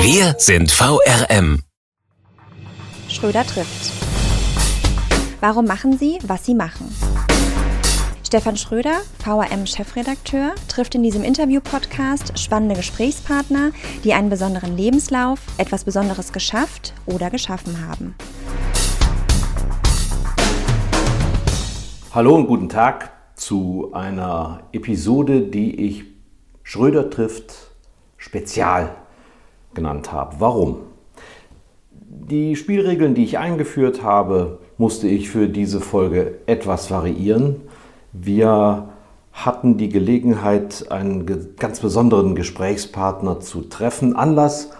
Wir sind VRM. Schröder trifft. Warum machen Sie, was Sie machen? Stefan Schröder, VRM-Chefredakteur, trifft in diesem Interview-Podcast spannende Gesprächspartner, die einen besonderen Lebenslauf, etwas Besonderes geschafft oder geschaffen haben. Hallo und guten Tag zu einer Episode, die ich Schröder trifft Spezial genannt habe. Warum? Die Spielregeln, die ich eingeführt habe, musste ich für diese Folge etwas variieren. Wir hatten die Gelegenheit, einen ganz besonderen Gesprächspartner zu treffen. Anlass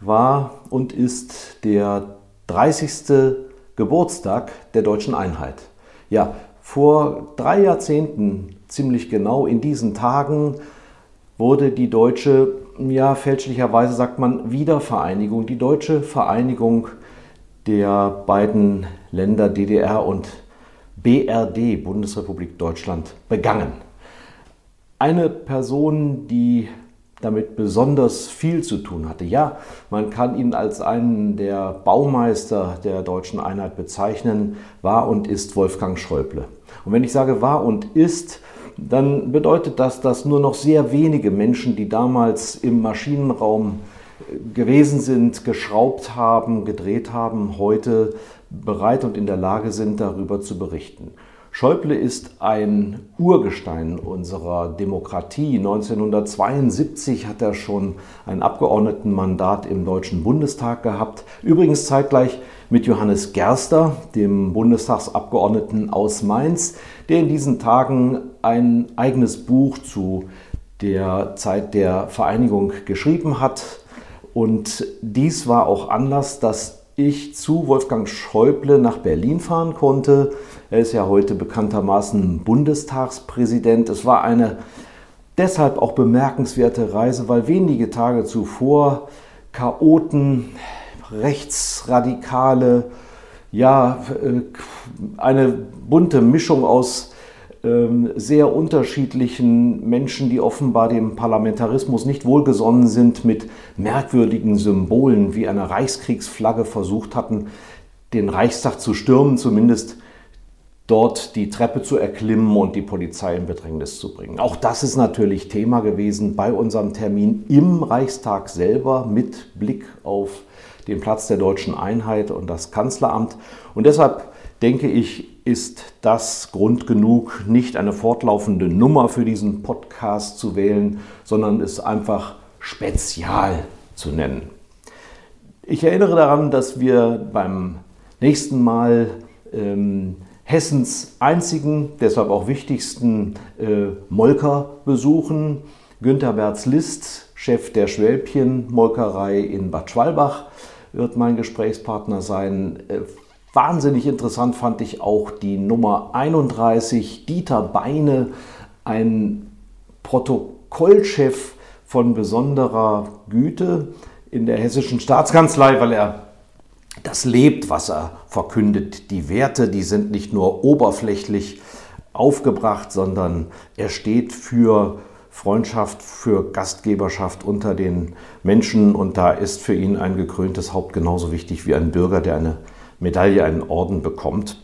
war und ist der 30. Geburtstag der deutschen Einheit. Ja, vor drei Jahrzehnten, ziemlich genau in diesen Tagen, wurde die deutsche ja, fälschlicherweise sagt man Wiedervereinigung, die deutsche Vereinigung der beiden Länder DDR und BRD, Bundesrepublik Deutschland, begangen. Eine Person, die damit besonders viel zu tun hatte. Ja, man kann ihn als einen der Baumeister der deutschen Einheit bezeichnen, war und ist Wolfgang Schäuble. Und wenn ich sage war und ist, dann bedeutet das, dass nur noch sehr wenige Menschen, die damals im Maschinenraum äh, gewesen sind, geschraubt haben, gedreht haben, heute bereit und in der Lage sind, darüber zu berichten. Schäuble ist ein Urgestein unserer Demokratie. 1972 hat er schon ein Abgeordnetenmandat im Deutschen Bundestag gehabt. Übrigens zeitgleich mit Johannes Gerster, dem Bundestagsabgeordneten aus Mainz, der in diesen Tagen ein eigenes Buch zu der Zeit der Vereinigung geschrieben hat. Und dies war auch Anlass, dass ich zu Wolfgang Schäuble nach Berlin fahren konnte. Er ist ja heute bekanntermaßen Bundestagspräsident. Es war eine deshalb auch bemerkenswerte Reise, weil wenige Tage zuvor Chaoten, Rechtsradikale, ja, äh, eine bunte Mischung aus ähm, sehr unterschiedlichen Menschen, die offenbar dem Parlamentarismus nicht wohlgesonnen sind, mit merkwürdigen Symbolen wie einer Reichskriegsflagge versucht hatten, den Reichstag zu stürmen, zumindest dort die Treppe zu erklimmen und die Polizei in Bedrängnis zu bringen. Auch das ist natürlich Thema gewesen bei unserem Termin im Reichstag selber mit Blick auf den Platz der deutschen Einheit und das Kanzleramt. Und deshalb denke ich, ist das Grund genug, nicht eine fortlaufende Nummer für diesen Podcast zu wählen, sondern es einfach spezial zu nennen. Ich erinnere daran, dass wir beim nächsten Mal ähm, Hessens einzigen, deshalb auch wichtigsten äh, Molker besuchen. Günter Berz-List, Chef der Schwälbchen-Molkerei in Bad Schwalbach, wird mein Gesprächspartner sein. Äh, Wahnsinnig interessant fand ich auch die Nummer 31, Dieter Beine, ein Protokollchef von besonderer Güte in der hessischen Staatskanzlei, weil er das lebt, was er verkündet. Die Werte, die sind nicht nur oberflächlich aufgebracht, sondern er steht für Freundschaft, für Gastgeberschaft unter den Menschen und da ist für ihn ein gekröntes Haupt genauso wichtig wie ein Bürger, der eine Medaille, einen Orden bekommt.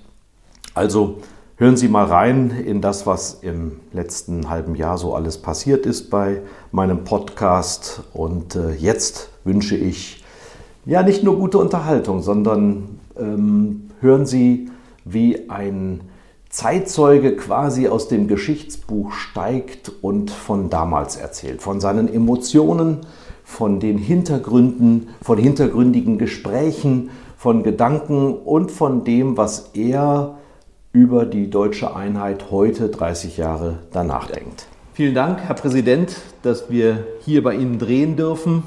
Also hören Sie mal rein in das, was im letzten halben Jahr so alles passiert ist bei meinem Podcast. Und äh, jetzt wünsche ich ja nicht nur gute Unterhaltung, sondern ähm, hören Sie, wie ein Zeitzeuge quasi aus dem Geschichtsbuch steigt und von damals erzählt, von seinen Emotionen, von den Hintergründen, von hintergründigen Gesprächen, von Gedanken und von dem, was er über die deutsche Einheit heute, 30 Jahre danach denkt. Vielen Dank, Herr Präsident, dass wir hier bei Ihnen drehen dürfen.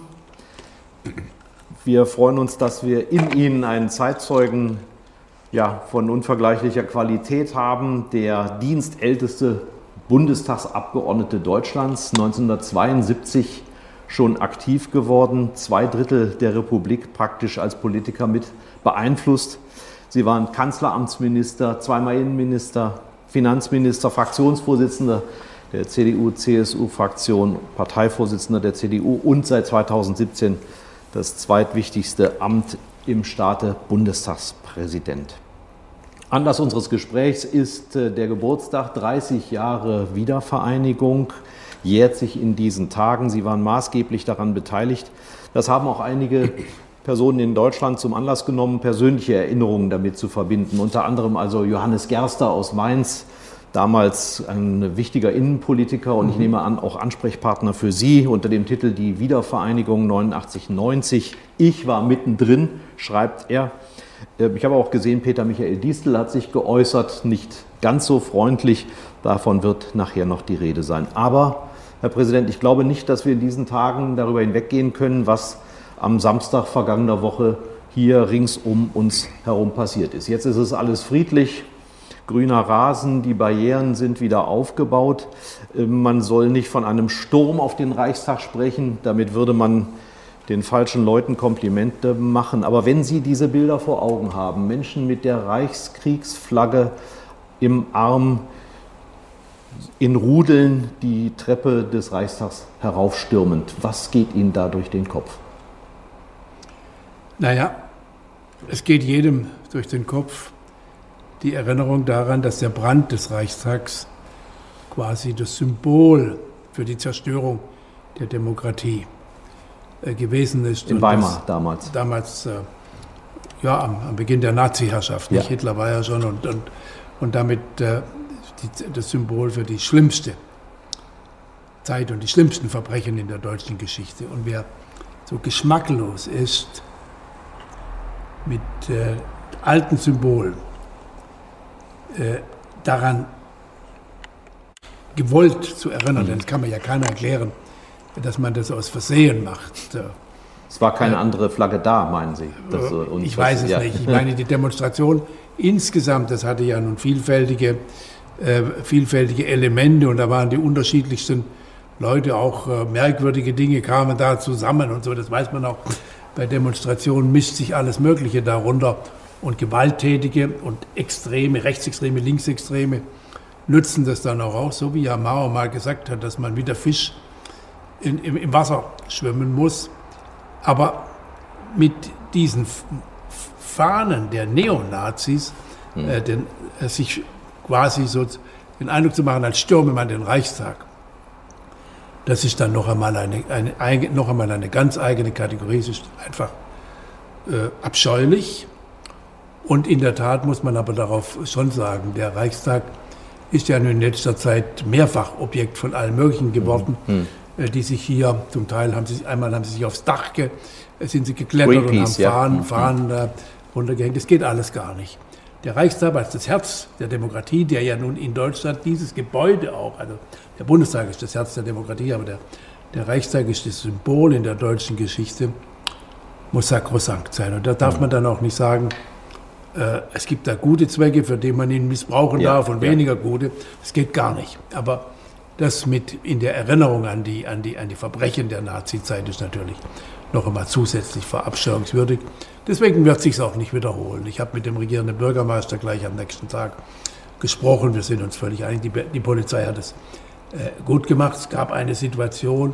Wir freuen uns, dass wir in Ihnen einen Zeitzeugen ja, von unvergleichlicher Qualität haben, der dienstälteste Bundestagsabgeordnete Deutschlands, 1972 schon aktiv geworden, zwei Drittel der Republik praktisch als Politiker mit beeinflusst. Sie waren Kanzleramtsminister, zweimal Innenminister, Finanzminister, Fraktionsvorsitzender der CDU-CSU-Fraktion, Parteivorsitzender der CDU und seit 2017 das zweitwichtigste Amt im Staate Bundestagspräsident. Anlass unseres Gesprächs ist äh, der Geburtstag 30 Jahre Wiedervereinigung, jährt sich in diesen Tagen. Sie waren maßgeblich daran beteiligt. Das haben auch einige Personen in Deutschland zum Anlass genommen, persönliche Erinnerungen damit zu verbinden. Unter anderem also Johannes Gerster aus Mainz, damals ein wichtiger Innenpolitiker und ich nehme an, auch Ansprechpartner für Sie unter dem Titel Die Wiedervereinigung 89-90. Ich war mittendrin, schreibt er. Äh, ich habe auch gesehen, Peter Michael Diestel hat sich geäußert, nicht ganz so freundlich. Davon wird nachher noch die Rede sein. Aber, Herr Präsident, ich glaube nicht, dass wir in diesen Tagen darüber hinweggehen können, was am Samstag vergangener Woche hier rings um uns herum passiert ist. Jetzt ist es alles friedlich, grüner Rasen, die Barrieren sind wieder aufgebaut. Äh, man soll nicht von einem Sturm auf den Reichstag sprechen, damit würde man den falschen Leuten Komplimente machen. Aber wenn Sie diese Bilder vor Augen haben, Menschen mit der Reichskriegsflagge im Arm, in Rudeln die Treppe des Reichstags heraufstürmend, was geht Ihnen da durch den Kopf? Naja, es geht jedem durch den Kopf die Erinnerung daran, dass der Brand des Reichstags quasi das Symbol für die Zerstörung der Demokratie äh, gewesen ist. In Weimar damals. Damals, äh, ja, am, am, Beginn der Nazi-Herrschaft. Ja. Hitler war ja schon und, und, und damit äh, die, das Symbol für die schlimmste Zeit und die schlimmsten Verbrechen in der deutschen Geschichte. Und wer so geschmacklos ist mit äh, alten Symbolen, äh, daran gewollt zu erinnern, mhm. denn das kann man ja keiner erklären, dass man das aus Versehen macht. Es war keine andere Flagge da, meinen Sie? Das, äh, ich weiß es ja. nicht. Ich meine, die Demonstration insgesamt, das hatte ja nun vielfältige, äh, vielfältige Elemente und da waren die unterschiedlichsten Leute, auch äh, merkwürdige Dinge kamen da zusammen und so. Das weiß man auch. Bei Demonstrationen mischt sich alles Mögliche darunter und gewalttätige und extreme, rechtsextreme, linksextreme nützen das dann auch so wie ja Mao mal gesagt hat, dass man wie der Fisch in, im, im Wasser schwimmen muss. Aber mit diesen Fahnen der Neonazis, hm. äh, den, äh, sich quasi so den Eindruck zu machen, als stürme man den Reichstag, das ist dann noch einmal eine, eine, noch einmal eine ganz eigene Kategorie. Es ist einfach äh, abscheulich. Und in der Tat muss man aber darauf schon sagen, der Reichstag ist ja in letzter Zeit mehrfach Objekt von allen möglichen geworden. Mhm. Äh, die sich hier, zum Teil haben sie einmal haben sie sich aufs Dach ge, äh, sind sie geklettert Greenpeace, und haben Fahnen, ja. Fahnen äh, runtergehängt. Das geht alles gar nicht. Der Reichstag als das Herz der Demokratie, der ja nun in Deutschland dieses Gebäude auch, also der Bundestag ist das Herz der Demokratie, aber der, der Reichstag ist das Symbol in der deutschen Geschichte, muss sakrosankt sein. Und da darf man dann auch nicht sagen, äh, es gibt da gute Zwecke, für die man ihn missbrauchen ja, darf und ja. weniger gute. Das geht gar nicht. Aber das mit in der Erinnerung an die, an die, an die Verbrechen der Nazizeit ist natürlich noch einmal zusätzlich verabscheuungswürdig. Deswegen wird sich auch nicht wiederholen. Ich habe mit dem regierenden Bürgermeister gleich am nächsten Tag gesprochen. Wir sind uns völlig einig. Die, die Polizei hat es äh, gut gemacht. Es gab eine Situation,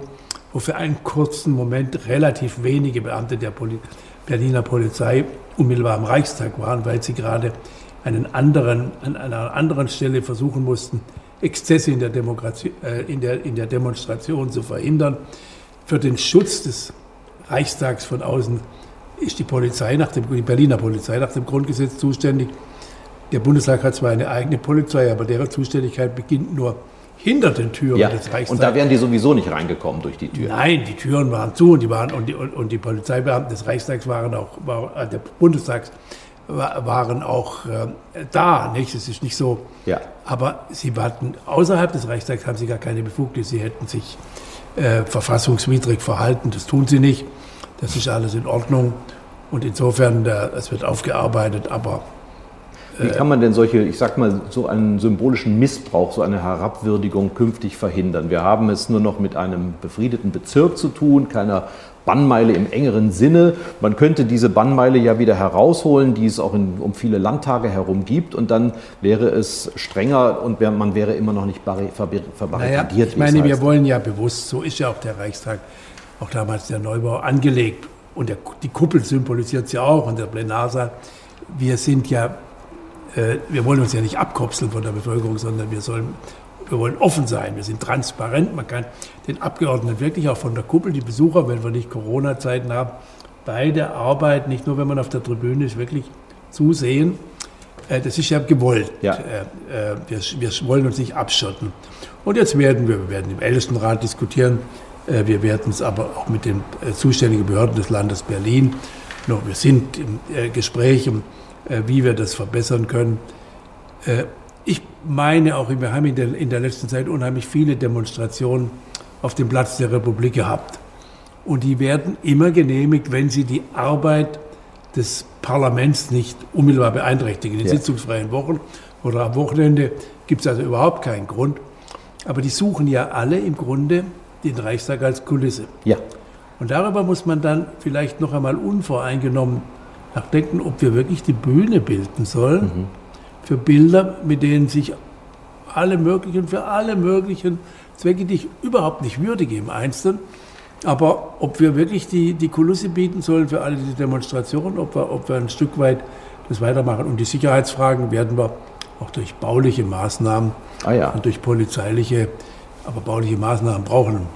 wo für einen kurzen Moment relativ wenige Beamte der Poli Berliner Polizei unmittelbar am Reichstag waren, weil sie gerade einen anderen, an einer anderen Stelle versuchen mussten, Exzesse in der, Demokratie, äh, in, der, in der Demonstration zu verhindern. Für den Schutz des Reichstags von außen ist die Polizei nach dem, die Berliner Polizei nach dem Grundgesetz zuständig. Der Bundestag hat zwar eine eigene Polizei, aber deren Zuständigkeit beginnt nur hinter den Türen ja, des Reichstags. Und da wären die sowieso nicht reingekommen durch die Türen. Nein, die Türen waren zu und die, waren, und die, und die Polizeibeamten des Reichstags waren auch, war, äh, der Bundestags waren auch äh, da. Nicht? Es ist nicht so. Ja. Aber sie hatten außerhalb des Reichstags haben sie gar keine Befugnis. Sie hätten sich äh, verfassungswidrig verhalten. Das tun sie nicht. Das ist alles in Ordnung. Und insofern, es wird aufgearbeitet, aber wie kann man denn solche, ich sag mal, so einen symbolischen Missbrauch, so eine Herabwürdigung künftig verhindern? Wir haben es nur noch mit einem befriedeten Bezirk zu tun, keiner Bannmeile im engeren Sinne. Man könnte diese Bannmeile ja wieder herausholen, die es auch in, um viele Landtage herum gibt, und dann wäre es strenger und man wäre immer noch nicht verbarrikadiert. Naja, ich meine, wir wollen ja bewusst, so ist ja auch der Reichstag, auch damals der Neubau angelegt. Und der, die Kuppel symbolisiert es ja auch und der Plenarsaal. Wir sind ja äh, wir wollen uns ja nicht abkopseln von der Bevölkerung, sondern wir sollen wir wollen offen sein, wir sind transparent. Man kann den Abgeordneten wirklich auch von der Kuppel, die Besucher, wenn wir nicht Corona-Zeiten haben, bei der Arbeit, nicht nur wenn man auf der Tribüne ist, wirklich zusehen. Äh, das ist ja gewollt. Ja. Äh, wir, wir, wollen uns nicht abschotten. Und jetzt werden wir, wir werden im Ältestenrat diskutieren. Wir werden es aber auch mit den zuständigen Behörden des Landes Berlin. Wir sind im Gespräch, äh, wie wir das verbessern können. Ich meine auch, wir haben in der, in der letzten Zeit unheimlich viele Demonstrationen auf dem Platz der Republik gehabt. Und die werden immer genehmigt, wenn sie die Arbeit des Parlaments nicht unmittelbar beeinträchtigen. In ja. sitzungsfreien Wochen oder am Wochenende gibt es also überhaupt keinen Grund. Aber die suchen ja alle im Grunde den Reichstag als Kulisse. Ja. Und darüber muss man dann vielleicht noch einmal unvoreingenommen nachdenken, ob wir wirklich die Bühne bilden sollen mhm. Für Bilder, mit denen sich alle möglichen, für alle möglichen Zwecke, die ich überhaupt nicht würdige im Einzelnen, aber ob wir wirklich die, die Kulisse bieten sollen für alle diese Demonstrationen, ob wir, ob wir ein Stück weit das weitermachen. Und die Sicherheitsfragen werden wir auch durch bauliche Maßnahmen ah ja. und durch polizeiliche, aber bauliche Maßnahmen brauchen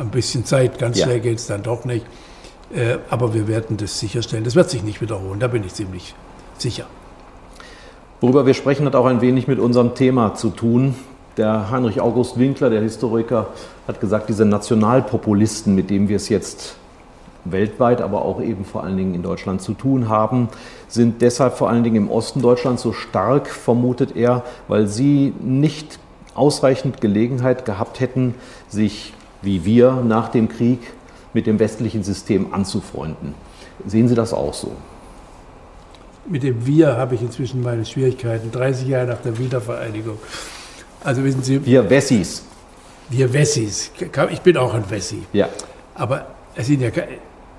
ein, bisschen Zeit. Ganz ja. schnell geht es dann doch nicht. Äh, aber wir werden das sicherstellen. Das wird sich nicht wiederholen, da bin ich ziemlich sicher. Worüber wir sprechen, hat auch ein wenig mit unserem Thema zu tun. Der Heinrich August Winkler, der Historiker, hat gesagt, diese Nationalpopulisten, mit denen wir es jetzt weltweit, aber auch eben vor allen Dingen in Deutschland zu tun haben, sind deshalb vor allen Dingen im Osten Deutschlands so stark, vermutet er, weil sie nicht ausreichend Gelegenheit gehabt hätten, sich wie wir nach dem Krieg mit dem westlichen System anzufreunden. Sehen Sie das auch so? Mit dem Wir habe ich inzwischen meine Schwierigkeiten, 30 Jahre nach der Wiedervereinigung. Also wissen Sie. Wir Wessis. Wir Wessis. Ich bin auch ein Wessi. Ja. Aber es sind ja,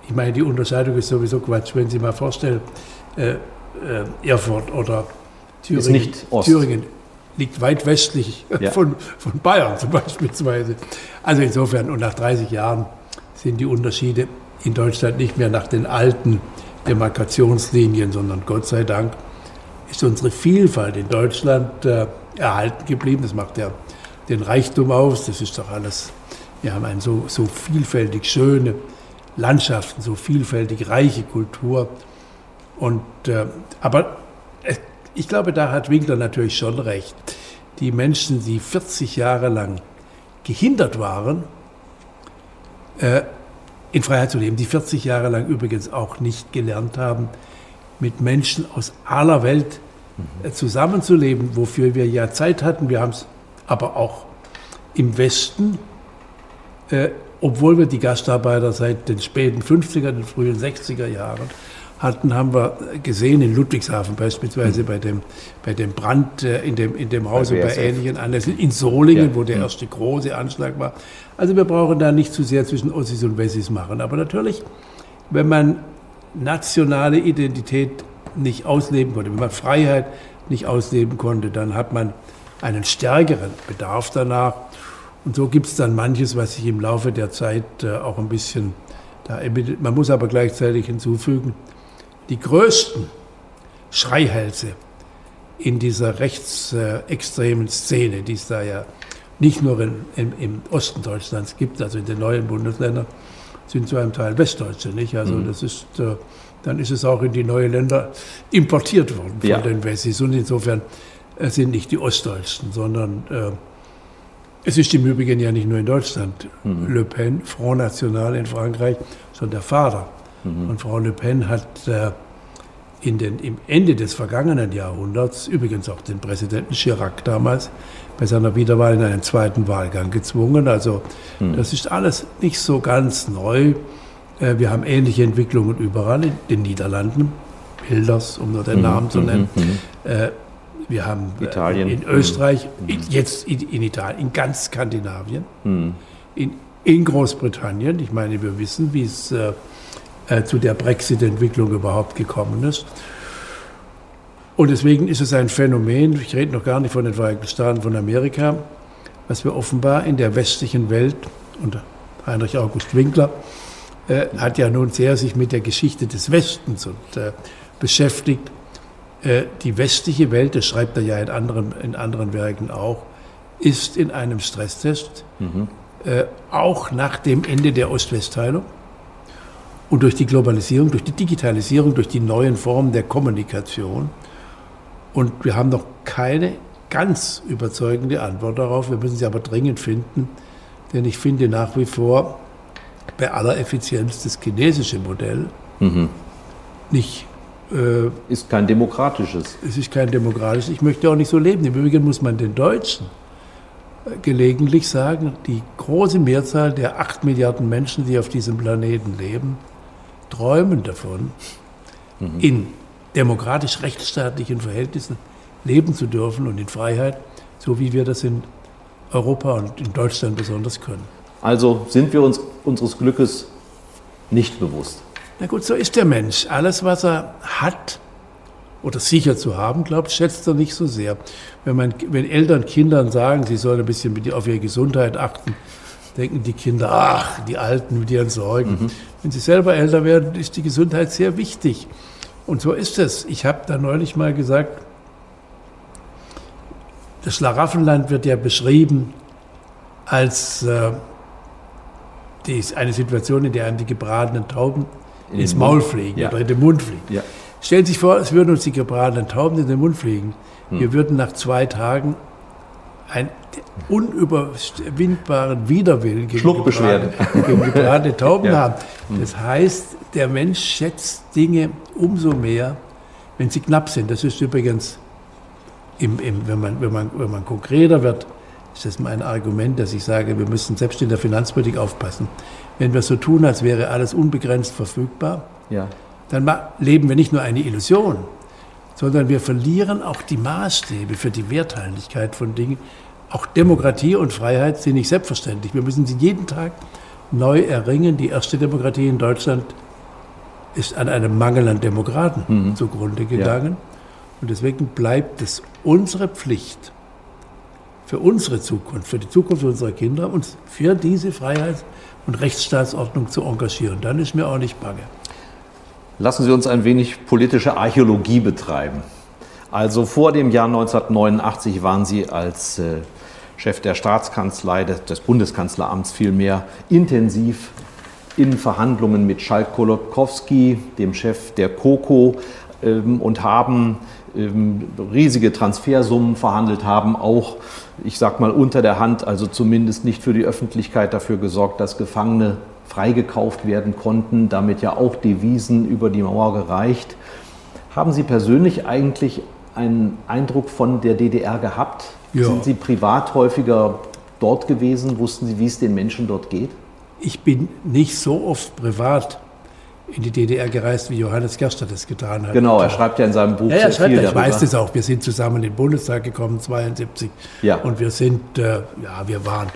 ich meine, die Unterscheidung ist sowieso Quatsch. Wenn Sie mal vorstellen, äh, äh, Erfurt oder Thüringen. Ist nicht Ost. Thüringen liegt weit westlich ja. von, von Bayern zum Beispiel. Also insofern, und nach 30 Jahren sind die Unterschiede in Deutschland nicht mehr nach den alten Demarkationslinien, sondern Gott sei Dank ist unsere Vielfalt in Deutschland äh, erhalten geblieben. Das macht ja den Reichtum aus. Das ist doch alles. Wir haben eine so, so vielfältig schöne Landschaften, so vielfältig reiche Kultur. Und, äh, aber äh, ich glaube, da hat Winkler natürlich schon recht. Die Menschen, die 40 Jahre lang gehindert waren, äh, in Freiheit zu leben, die 40 Jahre lang übrigens auch nicht gelernt haben, mit Menschen aus aller Welt äh, zusammenzuleben, wofür wir ja Zeit hatten. Wir haben es aber auch im Westen, äh, obwohl wir die Gastarbeiter seit den späten 50er, den frühen 60er Jahren hatten, haben wir gesehen in Ludwigshafen beispielsweise mhm. bei, dem, bei dem Brand äh, in, dem, in dem Haus bei und bei ähnlichen Anlässen, in Solingen, ja. wo der mhm. erste große Anschlag war. Also wir brauchen da nicht zu sehr zwischen Ossis und Wessis machen. Aber natürlich, wenn man nationale Identität nicht ausleben konnte, wenn man Freiheit nicht ausleben konnte, dann hat man einen stärkeren Bedarf danach. Und so gibt es dann manches, was sich im Laufe der Zeit äh, auch ein bisschen da Man muss aber gleichzeitig hinzufügen, die größten Schreihälse in dieser rechtsextremen Szene, die es da ja nicht nur in, in, im Osten Deutschlands gibt, also in den neuen Bundesländern, sind zu einem Teil Westdeutsche, nicht? Also mhm. das ist, äh, dann ist es auch in die neuen Länder importiert worden von ja. den Wessis. Und insofern äh, sind nicht die Ostdeutschen, sondern äh, es ist im Übrigen ja nicht nur in Deutschland. Mhm. Le Pen, Front National in Frankreich, sondern der Vater Mhm. Und Frau Le Pen hat äh, in den, im Ende des vergangenen Jahrhunderts, übrigens auch den Präsidenten Chirac damals, bei seiner Wiederwahl in einen zweiten Wahlgang gezwungen. Also hm. das ist alles nicht so ganz neu. Äh, wir haben ähnliche Entwicklungen überall in den Niederlanden, Hilders, um nur den mhm. Namen zu nennen. Mhm. mhm. Wir haben Italien. in Österreich, mhm. jetzt in, Italien, in ganz Skandinavien, mhm. in, in, Großbritannien. Ich meine, wir wissen, wie es äh, zu der Brexit-Entwicklung überhaupt gekommen ist. Und deswegen ist es ein Phänomen, ich rede noch gar nicht von den Vereinigten Staaten von Amerika, was wir offenbar in der westlichen Welt, und Heinrich August Winkler äh, hat ja nun sehr sich mit der Geschichte des Westens und, äh, beschäftigt. Äh, die westliche Welt, das schreibt er ja in anderen, in anderen Werken auch, ist in einem Stresstest, mhm. Äh, auch nach dem Ende der Ost-West-Teilung und durch die Globalisierung, durch die Digitalisierung, durch die neuen Formen der Kommunikation und wir haben noch keine ganz überzeugende Antwort darauf. Wir müssen sie aber dringend finden, denn ich finde nach wie vor bei aller Effizienz das chinesische Modell mhm. nicht. Äh, ist kein demokratisches. Es ist kein demokratisches. Ich möchte auch nicht so leben. Im Übrigen muss man den Deutschen äh, gelegentlich sagen, die große Mehrzahl der acht Milliarden Menschen, die auf diesem Planeten leben, träumen davon, mhm. in demokratisch-rechtsstaatlichen Verhältnissen leben zu dürfen und in Freiheit, so wie wir das in Europa und in Deutschland besonders können. Also sind wir uns unseres Glückes nicht bewusst. Na gut, so ist der Mensch. Alles, was er hat oder sicher zu haben glaubt, schätzt er nicht so sehr. Wenn, man, wenn Eltern Kindern sagen, sie sollen ein bisschen auf ihre Gesundheit achten, denken die Kinder, ach, die Alten mit ihren Sorgen. Mhm. Wenn sie selber älter werden, ist die Gesundheit sehr wichtig. Und so ist es. Ich habe da neulich mal gesagt, das Schlaraffenland wird ja beschrieben als äh, die, eine Situation, in der einem die gebratenen Tauben in ins Maul fliegen ja. oder in den Mund fliegen. Ja. Stellen Sie sich vor, es würden uns die gebratenen Tauben in den Mund fliegen. Hm. Wir würden nach zwei Tagen einen unüberwindbaren Widerwillen gegen gebratene, gegen gebratene Tauben ja. haben. Hm. Das heißt, der Mensch schätzt Dinge umso mehr, wenn sie knapp sind. Das ist übrigens, im, im, wenn, man, wenn, man, wenn man konkreter wird, ist das mein Argument, dass ich sage, wir müssen selbst in der Finanzpolitik aufpassen. Wenn wir so tun, als wäre alles unbegrenzt verfügbar, ja. dann leben wir nicht nur eine Illusion, sondern wir verlieren auch die Maßstäbe für die Werthaltigkeit von Dingen. Auch Demokratie und Freiheit sind nicht selbstverständlich. Wir müssen sie jeden Tag neu erringen. Die erste Demokratie in Deutschland ist an einem Mangel an Demokraten mhm. zugrunde gegangen. Ja. Und deswegen bleibt es unsere Pflicht, für unsere Zukunft, für die Zukunft unserer Kinder, uns für diese Freiheits- und Rechtsstaatsordnung zu engagieren. Dann ist mir auch nicht bange. Lassen Sie uns ein wenig politische Archäologie betreiben. Also vor dem Jahr 1989 waren Sie als äh, Chef der Staatskanzlei, des, des Bundeskanzleramts vielmehr, intensiv in Verhandlungen mit Schalk Kolokowski, dem Chef der KOKO, ähm, und haben ähm, riesige Transfersummen verhandelt, haben auch, ich sag mal, unter der Hand, also zumindest nicht für die Öffentlichkeit dafür gesorgt, dass Gefangene freigekauft werden konnten, damit ja auch Devisen über die Mauer gereicht. Haben Sie persönlich eigentlich einen Eindruck von der DDR gehabt? Ja. Sind Sie privat häufiger dort gewesen? Wussten Sie, wie es den Menschen dort geht? ich bin nicht so oft privat in die DDR gereist, wie Johannes Gerster das getan hat. Genau, er schreibt ja in seinem Buch ja, er schreibt, viel Ich weiß das auch. Wir sind zusammen in den Bundestag gekommen, 72. Ja. Und wir sind, äh, ja, wir waren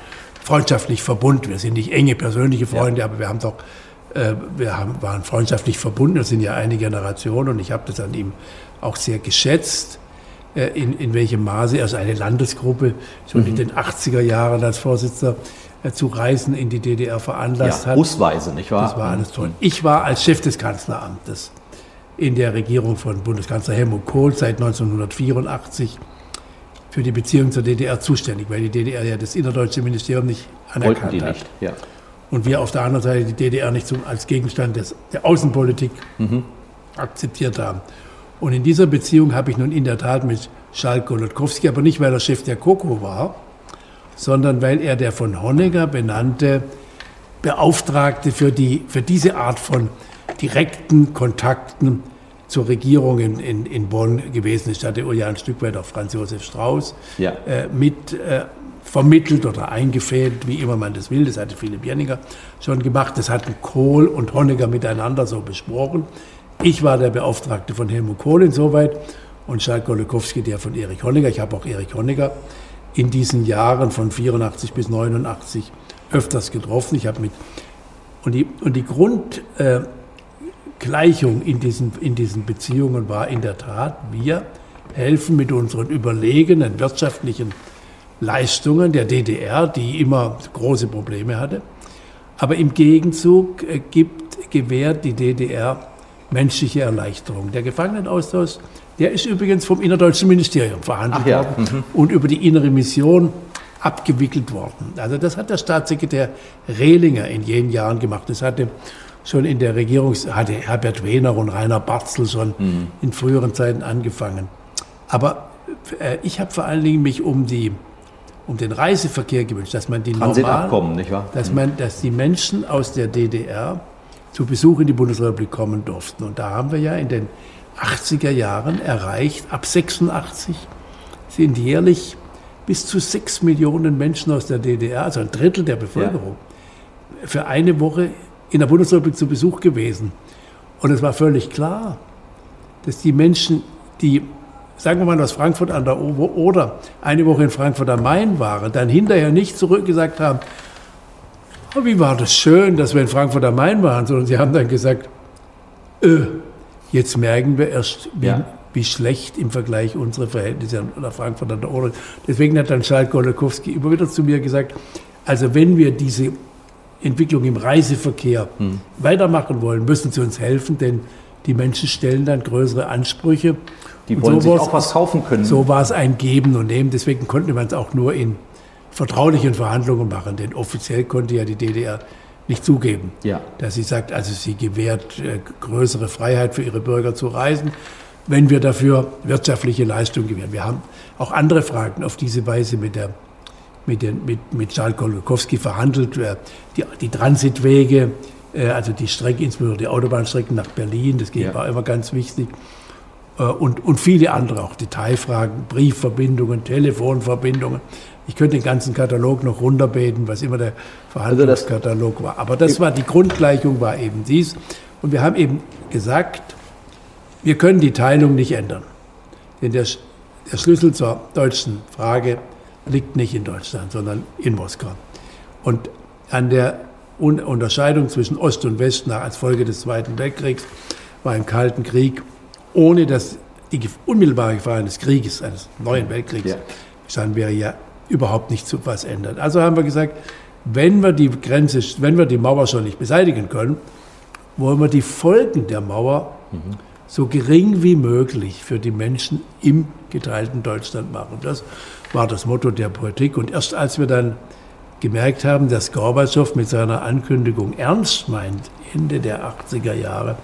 freundschaftlich verbunden. Wir sind nicht enge persönliche Freunde, ja. aber wir haben doch, äh, wir haben, waren freundschaftlich verbunden. Wir sind ja eine Generation und ich habe das an ihm auch sehr geschätzt. Äh, in, in welchem Maße, also eine Landesgruppe, schon mhm. in den 80er Jahren als Vorsitzender äh, zu Reisen in die DDR veranlasst ja, hat. Busweise, nicht wahr? Das war alles toll. Ich war als Chef des Kanzleramtes in der Regierung von Bundeskanzler Helmut Kohl seit 1984 für die Beziehung zur DDR zuständig, weil die DDR ja das innerdeutsche Ministerium nicht anerkannt Wollten die hat. Nicht, ja. Und wir auf der anderen Seite die DDR nicht zum, als Gegenstand des, der Außenpolitik mhm. akzeptiert haben. Und in dieser Beziehung habe ich nun in der Tat mit Schalk Golodkowski, aber nicht, weil er Chef der KOKO war, sondern weil er der von Honecker benannte Beauftragte für, die, für diese Art von direkten Kontakten zur Regierung in, in, in Bonn gewesen ist, hatte ja ein Stück weit auch Franz Josef Strauß ja. äh, mit äh, vermittelt oder eingefädelt, wie immer man das will. Das hatte Philipp Jenninger schon gemacht. Das hatten Kohl und Honecker miteinander so besprochen. Ich war der Beauftragte von Helmut Kohl insoweit und Charles Golokowski der von Erich Honecker. Ich habe auch Erich Honecker in diesen Jahren von 84 bis 89 öfters getroffen. Ich habe mit und die, und die Grund, äh, Gleichung in diesen, in diesen Beziehungen war in der Tat, wir helfen mit unseren überlegenen wirtschaftlichen Leistungen der DDR, die immer große Probleme hatte. Aber im Gegenzug äh, gibt, gewährt die DDR menschliche Erleichterung. Der Gefangenenaustausch, der ist übrigens vom innerdeutschen Ministerium verhandelt ja. worden mhm. und über die innere Mission abgewickelt worden. Also das hat der Staatssekretär Rehlinger in jenen Jahren gemacht. Das hatte schon in der Regierung, hatte Herbert Wehner und Rainer Barzel schon mhm. in früheren Zeiten angefangen. Aber äh, ich habe vor allen Dingen mich um die um den Reiseverkehr gewünscht, dass man die normal, nicht wahr? dass man, dass die Menschen aus der DDR zu Besuch in die Bundesrepublik kommen durften. Und da haben wir ja in den 80er Jahren erreicht, ab 86 sind jährlich bis zu sechs Millionen Menschen aus der DDR, also ein Drittel der Bevölkerung, ja. für eine Woche in der Bundesrepublik zu Besuch gewesen. Und es war völlig klar, dass die Menschen, die, sagen wir mal, aus Frankfurt an der Ober oder eine Woche in Frankfurt am Main waren, dann hinterher nicht zurückgesagt haben, oh, wie war das schön, dass wir in Frankfurt am Main waren, sondern sie haben dann gesagt, äh, jetzt merken wir erst, wie, ja. wie, schlecht im Vergleich unsere Verhältnisse an der Frankfurt an der Oder. Deswegen hat dann Charles Golokowski immer wieder zu mir gesagt, also wenn wir diese Entwicklung im Reiseverkehr hm. weitermachen wollen, müssen sie uns helfen, denn die Menschen stellen dann größere Ansprüche. Die und wollen so sich auch was kaufen können. So war es ein Geben und Nehmen. Deswegen konnte man es auch nur in vertraulichen Verhandlungen machen, denn offiziell konnte ja die DDR nicht zugeben, ja. dass sie sagt, also sie gewährt äh, größere Freiheit für ihre Bürger zu reisen, wenn wir dafür wirtschaftliche Leistungen gewähren. Wir haben auch andere Fragen auf diese Weise mit der mit, den, mit, mit Charles Kolokowski verhandelt, die, die Transitwege, äh, also die Strecke, insbesondere die Autobahnstrecken nach Berlin, das ja. war immer ganz wichtig. Äh, und, und viele andere auch Detailfragen, Briefverbindungen, Telefonverbindungen. Ich könnte den ganzen Katalog noch runterbeten, was immer der Verhandlungskatalog also war. Aber das war die Grundgleichung, war eben dies. Und wir haben eben gesagt, wir können die Teilung nicht ändern. Denn der, der Schlüssel zur deutschen Frage liegt nicht in Deutschland, sondern in Moskau. Und an der Unterscheidung zwischen Ost und West nach als Folge des Zweiten Weltkriegs war im Kalten Krieg, ohne dass die unmittelbare Gefahr eines Krieges, eines neuen Weltkriegs, ja. wäre ja überhaupt nicht zu was ändern. Also haben wir gesagt, wenn wir die Grenze, wenn wir die Mauer schon nicht beseitigen können, wollen wir die Folgen der Mauer mhm. so gering wie möglich für die Menschen im geteilten Deutschland machen. Das war das Motto der Politik. Und erst als wir dann gemerkt haben, dass Gorbatschow mit seiner Ankündigung ernst meint, Ende der 80er Jahre,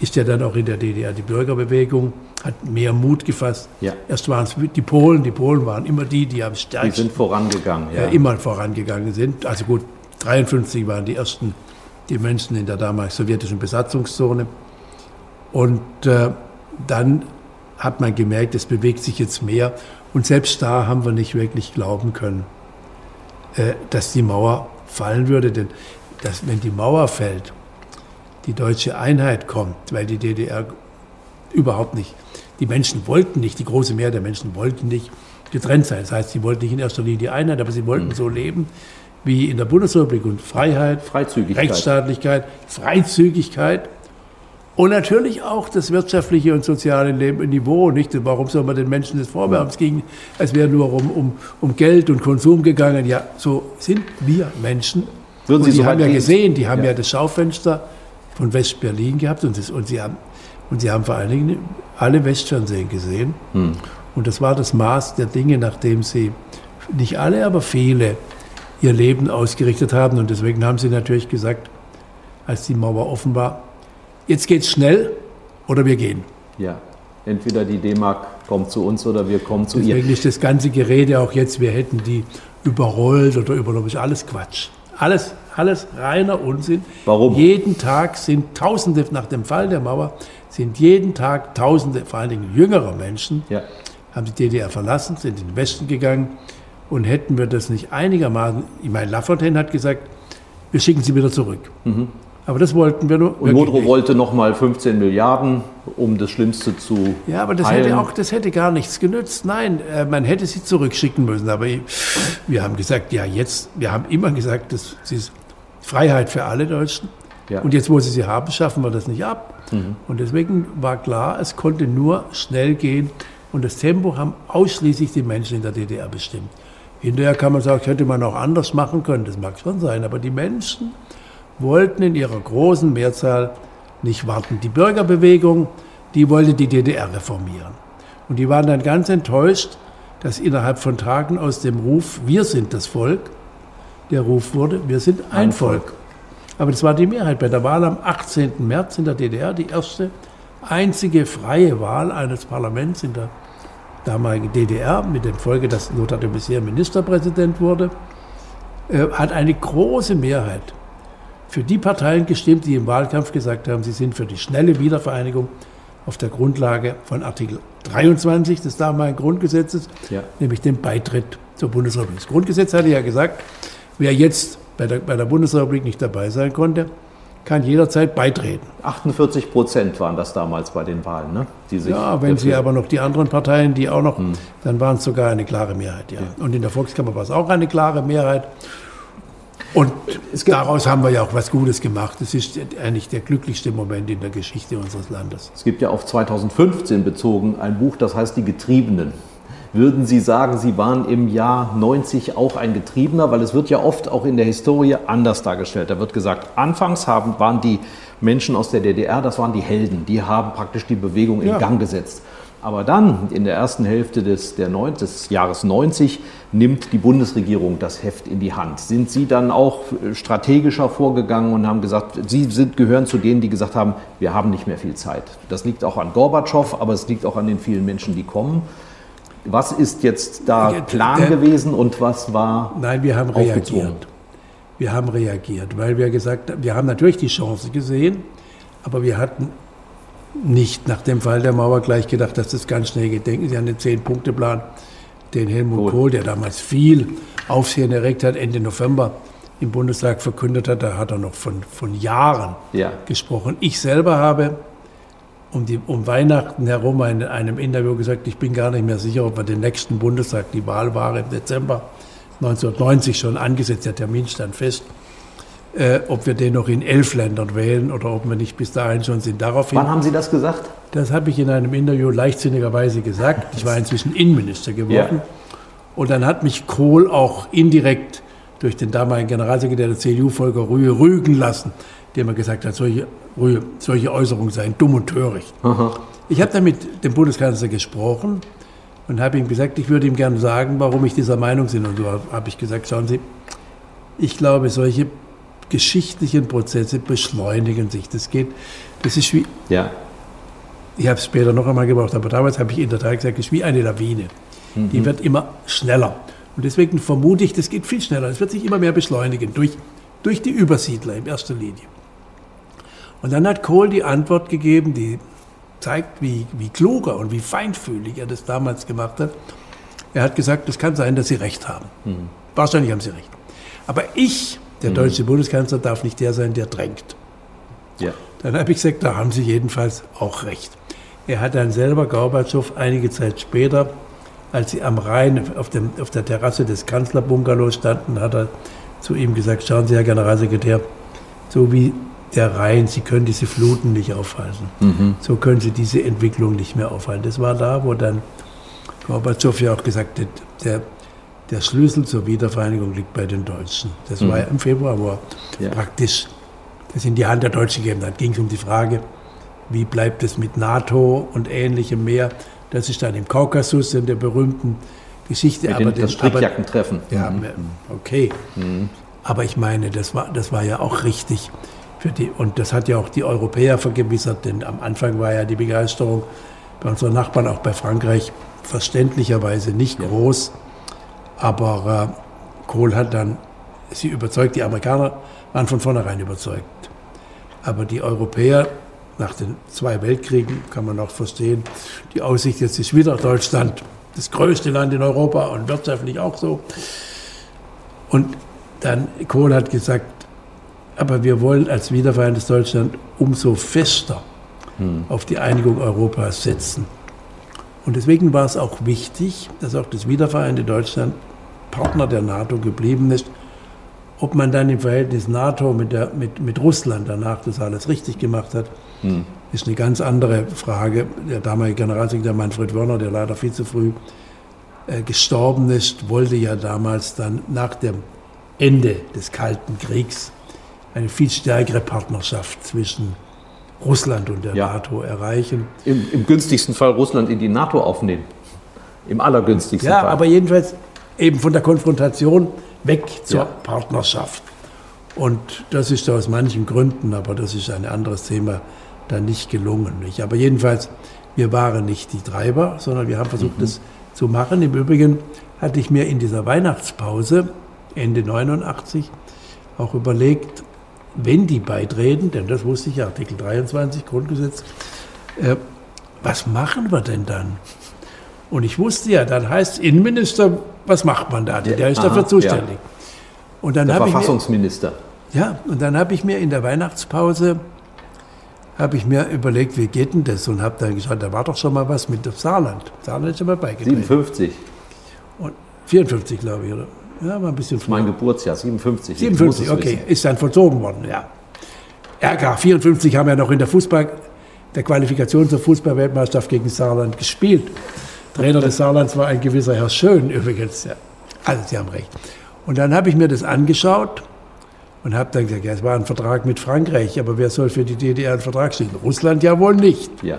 ist ja dann auch in der DDR die Bürgerbewegung, hat mehr Mut gefasst. Ja. Erst waren es die Polen, die Polen waren immer die, die am stärksten. Die sind vorangegangen, ja. Äh, immer vorangegangen sind. Also gut, 53 waren die ersten, die Menschen in der damals sowjetischen Besatzungszone. Und äh, dann hat man gemerkt, es bewegt sich jetzt mehr. Und selbst da haben wir nicht wirklich glauben können, äh, dass die Mauer fallen würde. Denn dass, wenn die Mauer fällt, die deutsche Einheit kommt, weil die DDR überhaupt nicht, die Menschen wollten nicht, die große Mehrheit der Menschen wollten nicht getrennt sein. Das heißt, sie wollten nicht in erster Linie die Einheit, aber sie wollten mhm. so leben wie in der Bundesrepublik und Freiheit, Rechtsstaatlichkeit, Freizügigkeit und natürlich auch das wirtschaftliche und soziale Niveau. Nicht? Warum soll man den Menschen das vorwerfen? Es ging, es wäre nur um, um, um Geld und Konsum gegangen. Ja, so sind wir Menschen. Würden Sie und die so haben ja gesehen, die haben ja. ja das Schaufenster von West-Berlin gehabt und, das, und, sie haben, und sie haben vor allen Dingen alle Westfernsehen gesehen. Hm. Und das war das Maß der Dinge, nachdem sie, nicht alle, aber viele, ihr Leben ausgerichtet haben. Und deswegen haben sie natürlich gesagt, als die Mauer offen war, jetzt geht's schnell oder wir gehen. Ja, entweder die D-Mark kommt zu uns oder wir kommen zu Deswegen ihr. Deswegen ist das ganze Gerede auch jetzt, wir hätten die überrollt oder übernommen, ist alles Quatsch. Alles, alles reiner Unsinn. Warum? Jeden Tag sind Tausende, nach dem Fall der Mauer, sind jeden Tag Tausende, vor allen Dingen jüngere Menschen, Ja. haben die DDR verlassen, sind in den Westen gegangen. Und hätten wir das nicht einigermaßen, ich meine, Lafontaine hat gesagt, wir schicken sie wieder zurück. Aber das wollten wir nur. Mhm. Und Modrow wollte nochmal 15 Milliarden, um das Schlimmste zu Ja, aber das heilen. hätte auch, das hätte gar nichts genützt. Nein, äh, man hätte sie zurückschicken müssen. Aber wir haben gesagt, ja, jetzt, wir haben immer gesagt, das ist Freiheit für alle Deutschen. Ja. Und jetzt, wo sie sie haben, schaffen wir das nicht ab. Und deswegen war klar, es konnte nur schnell gehen. Und das Tempo haben ausschließlich die Menschen in der DDR bestimmt. Hinterher kann man sagen, hätte man auch anders machen können. Das mag schon sein. Aber die Menschen wollten in ihrer großen Mehrzahl nicht warten. Die Bürgerbewegung, die wollte die DDR reformieren. Und die waren dann ganz enttäuscht, dass innerhalb von Tagen aus dem Ruf, wir sind das Volk, der Ruf wurde, wir sind ein, Ein Volk. Volk. Aber das war die Mehrheit. Bei der Wahl am 18. März in der DDR, die erste einzige freie Wahl eines Parlaments in der damaligen DDR, mit dem Folge, dass Lothar de Maizière Ministerpräsident wurde, äh, hat eine große Mehrheit für die Parteien gestimmt, die im Wahlkampf gesagt haben, sie sind für die schnelle Wiedervereinigung auf der Grundlage von Artikel 23 des damaligen Grundgesetzes, Ja. nämlich dem Beitritt zur Bundesrepublik. Das Grundgesetz hatte ja gesagt, wer jetzt bei der, bei der Bundesrepublik nicht dabei sein konnte, kann jederzeit beitreten. 48 Prozent waren das damals bei den Wahlen, ne? Ja, wenn Sie aber noch die anderen Parteien, die auch noch, Hm. dann waren es sogar eine klare Mehrheit, ja. Und in der Volkskammer war es auch eine klare Mehrheit. Und daraus haben wir ja auch was Gutes gemacht. Das ist eigentlich der glücklichste Moment in der Geschichte unseres Landes. Es gibt ja auf 2015 bezogen ein Buch, das heißt Die Getriebenen. Würden Sie sagen, Sie waren im Jahr 90 auch ein Getriebener? Weil es wird ja oft auch in der Historie anders dargestellt. Da wird gesagt, anfangs haben, waren die Menschen aus der DDR, das waren die Helden, die haben praktisch die Bewegung in Ja. Gang gesetzt. Aber dann, in der ersten Hälfte des, der neun, des Jahres 90, nimmt die Bundesregierung das Heft in die Hand. Sind Sie dann auch äh, strategischer vorgegangen und haben gesagt, Sie sind, gehören zu denen, die gesagt haben, wir haben nicht mehr viel Zeit. Das liegt auch an Gorbatschow, aber es liegt auch an den vielen Menschen, die kommen. Was ist jetzt da Plan gewesen und was war Nein, wir haben reagiert. Wir haben reagiert, weil wir gesagt haben, wir haben natürlich die Chance gesehen, aber wir hatten nicht nach dem Fall der Mauer gleich gedacht, dass das ganz schnell geht. Denken Sie an den Zehn-Punkte-Plan, den Helmut Kohl. Kohl, der damals viel Aufsehen erregt hat, Ende November im Bundestag verkündet hat. Da hat er noch von, von Jahren Ja. gesprochen. Ich selber habe um, die, um Weihnachten herum in einem Interview gesagt, ich bin gar nicht mehr sicher, ob wir den nächsten Bundestag, die Wahl war im Dezember 1990 schon angesetzt, der Termin stand fest, äh, ob wir den noch in elf Ländern wählen oder ob wir nicht bis dahin schon sind. Daraufhin, Wann haben Sie das gesagt? das habe ich in einem Interview leichtsinnigerweise gesagt. Ich war inzwischen Innenminister geworden. Ja. Und dann hat mich Kohl auch indirekt durch den damaligen Generalsekretär der CDU, Volker Rühe, rügen lassen, dem er gesagt hat, solche, Rühe, solche Äußerungen seien dumm und töricht. Ich habe dann mit dem Bundeskanzler gesprochen und habe ihm gesagt, ich würde ihm gerne sagen, warum ich dieser Meinung bin. Und so habe ich gesagt, schauen Sie, ich glaube, solche geschichtlichen Prozesse beschleunigen sich. Das geht, das ist wie, Ja. ich habe es später noch einmal gebraucht, aber damals habe ich in der Tat gesagt, es ist wie eine Lawine. Die wird immer schneller. Und deswegen vermute ich, das geht viel schneller. Es wird sich immer mehr beschleunigen durch, durch die Übersiedler in erster Linie. Und dann hat Kohl die Antwort gegeben, die zeigt, wie, wie kluger und wie feinfühlig er das damals gemacht hat. Er hat gesagt, es kann sein, dass Sie recht haben. Wahrscheinlich haben Sie recht. Aber ich, der deutsche Bundeskanzler, darf nicht der sein, der drängt. Ja. Dann habe ich gesagt, da haben Sie jedenfalls auch recht. Er hat dann selber Gorbatschow einige Zeit später, als sie am Rhein auf, dem, auf der Terrasse des Kanzlerbungalows standen, hat er zu ihm gesagt, schauen Sie, Herr Generalsekretär, so wie der Rhein, Sie können diese Fluten nicht aufhalten. So können Sie diese Entwicklung nicht mehr aufhalten. Das war da, wo dann Gorbatschow ja auch gesagt hat, der, der Schlüssel zur Wiedervereinigung liegt bei den Deutschen. Das war ja im Februar, wo Ja. praktisch das in die Hand der Deutschen gegeben hat. ging es um die Frage, wie bleibt es mit NATO und ähnlichem mehr. Das ist dann im Kaukasus in der berühmten Geschichte. Mit den, den- das Strickjackentreffen. ja, Mhm. okay. Aber ich meine, das war, das war ja auch richtig. Für die, und das hat ja auch die Europäer vergewissert, denn am Anfang war ja die Begeisterung bei unseren Nachbarn, auch bei Frankreich, verständlicherweise nicht groß. Aber äh, Kohl hat dann sie überzeugt. Die Amerikaner waren von vornherein überzeugt. Aber die Europäer, nach den zwei Weltkriegen, kann man auch verstehen, die Aussicht, jetzt ist wieder Deutschland das größte Land in Europa und wirtschaftlich auch so. Und dann Kohl hat gesagt, aber wir wollen als wiedervereintes Deutschland umso fester hm. auf die Einigung Europas setzen. Und deswegen war es auch wichtig, dass auch das wiedervereinte Deutschland Partner der NATO geblieben ist. Ob man dann im Verhältnis NATO mit, der, mit, mit Russland danach das alles richtig gemacht hat, hm. ist eine ganz andere Frage. Der damalige Generalsekretär Manfred Wörner, der leider viel zu früh äh, gestorben ist, wollte ja damals dann nach dem Ende des Kalten Kriegs eine viel stärkere Partnerschaft zwischen Russland und der ja. NATO erreichen. Im, Im, günstigsten Fall Russland in die NATO aufnehmen. Im allergünstigsten ja, Fall. Ja, aber jedenfalls eben von der Konfrontation weg zur ja. Partnerschaft. Und das ist aus manchen Gründen, aber das ist ein anderes Thema, dann nicht gelungen. Nicht? Aber jedenfalls, wir waren nicht die Treiber, sondern wir haben versucht, mhm. das zu machen. Im Übrigen hatte ich mir in dieser Weihnachtspause Ende 89 auch überlegt, wenn die beitreten, denn das wusste ich ja, Artikel 23 Grundgesetz, äh, was machen wir denn dann? Und ich wusste ja, dann heißt Innenminister, was macht man da? Der ist Aha, dafür zuständig. Ja. Und dann der Verfassungsminister. Mir, ja, und dann habe ich mir in der Weihnachtspause habe ich mir überlegt, wie geht denn das? Und habe dann gesagt, da war doch schon mal was mit dem Saarland. Saarland ist schon mal beigetreten. 57. Und 54, glaube ich, oder? Ja, war ein bisschen früher. Mein Geburtsjahr, 57. 57, okay, wissen. ist dann vollzogen worden, ja. Ja, klar, 54 haben wir noch in der Fußball, der Qualifikation zur Fußballweltmeisterschaft gegen Saarland gespielt. Trainer des Saarlands war ein gewisser Herr Schön übrigens. Ja. Also, Sie haben recht. Und dann habe ich mir das angeschaut und habe dann gesagt, ja, es war ein Vertrag mit Frankreich, aber wer soll für die DDR einen Vertrag schließen? Russland ja wohl nicht. Ja.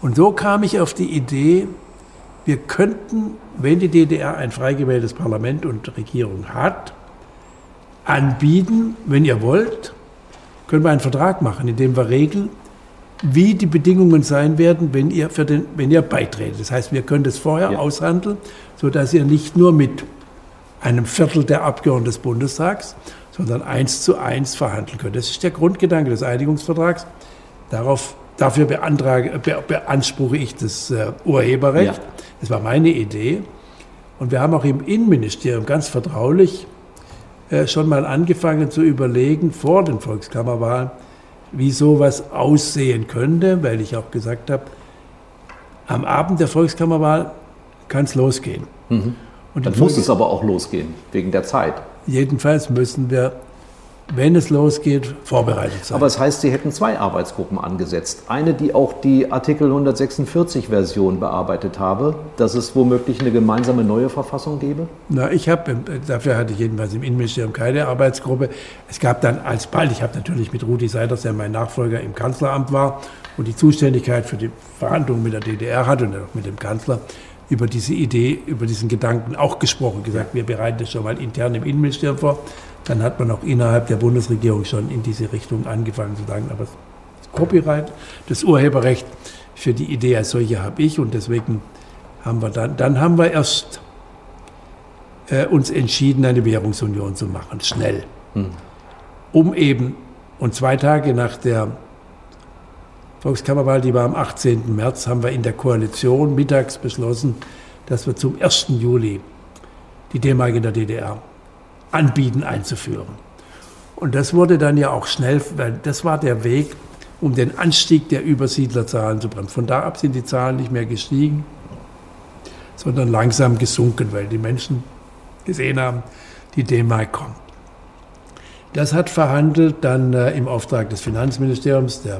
Und so kam ich auf die Idee, wir könnten, wenn die DDR ein frei gewähltes Parlament und Regierung hat, anbieten, wenn ihr wollt, können wir einen Vertrag machen, in dem wir regeln, wie die Bedingungen sein werden, wenn ihr, für den, wenn ihr beitretet. Das heißt, wir können das vorher ja. aushandeln, sodass ihr nicht nur mit einem Viertel der Abgeordneten des Bundestags, sondern eins zu eins verhandeln könnt. Das ist der Grundgedanke des Einigungsvertrags. Darauf, dafür beantrage, be, beanspruche ich das äh, Urheberrecht. Ja. Das war meine Idee. Und wir haben auch im Innenministerium ganz vertraulich äh, schon mal angefangen zu überlegen vor den Volkskammerwahlen, wie sowas aussehen könnte, weil ich auch gesagt habe, am Abend der Volkskammerwahl kann es losgehen. Mhm. Und Dann muss es aber auch losgehen, wegen der Zeit. Jedenfalls müssen wir wenn es losgeht, vorbereitet sein. Aber es das heißt, Sie hätten zwei Arbeitsgruppen angesetzt. Eine, die auch die Artikel 146-Version bearbeitet habe, dass es womöglich eine gemeinsame neue Verfassung gäbe? Na, ich habe, dafür hatte ich jedenfalls im Innenministerium keine Arbeitsgruppe. Es gab dann alsbald, ich habe natürlich mit Rudi Seiders, der mein Nachfolger im Kanzleramt war und die Zuständigkeit für die Verhandlungen mit der DDR hatte und auch mit dem Kanzler, über diese Idee, über diesen Gedanken auch gesprochen, gesagt, wir bereiten das schon mal intern im Innenministerium vor dann hat man auch innerhalb der Bundesregierung schon in diese Richtung angefangen zu sagen, aber das Copyright, das Urheberrecht für die Idee als solche habe ich und deswegen haben wir dann, dann haben wir erst äh, uns entschieden, eine Währungsunion zu machen, schnell. Hm. Um eben, und zwei Tage nach der Volkskammerwahl, die war am 18. März, haben wir in der Koalition mittags beschlossen, dass wir zum 1. Juli die D-Mark in der DDR anbieten, einzuführen. Und das wurde dann ja auch schnell, weil das war der Weg, um den Anstieg der Übersiedlerzahlen zu bremsen. Von da ab sind die Zahlen nicht mehr gestiegen, sondern langsam gesunken, weil die Menschen gesehen haben, die D-Mark kommt. Das hat verhandelt dann äh, im Auftrag des Finanzministeriums der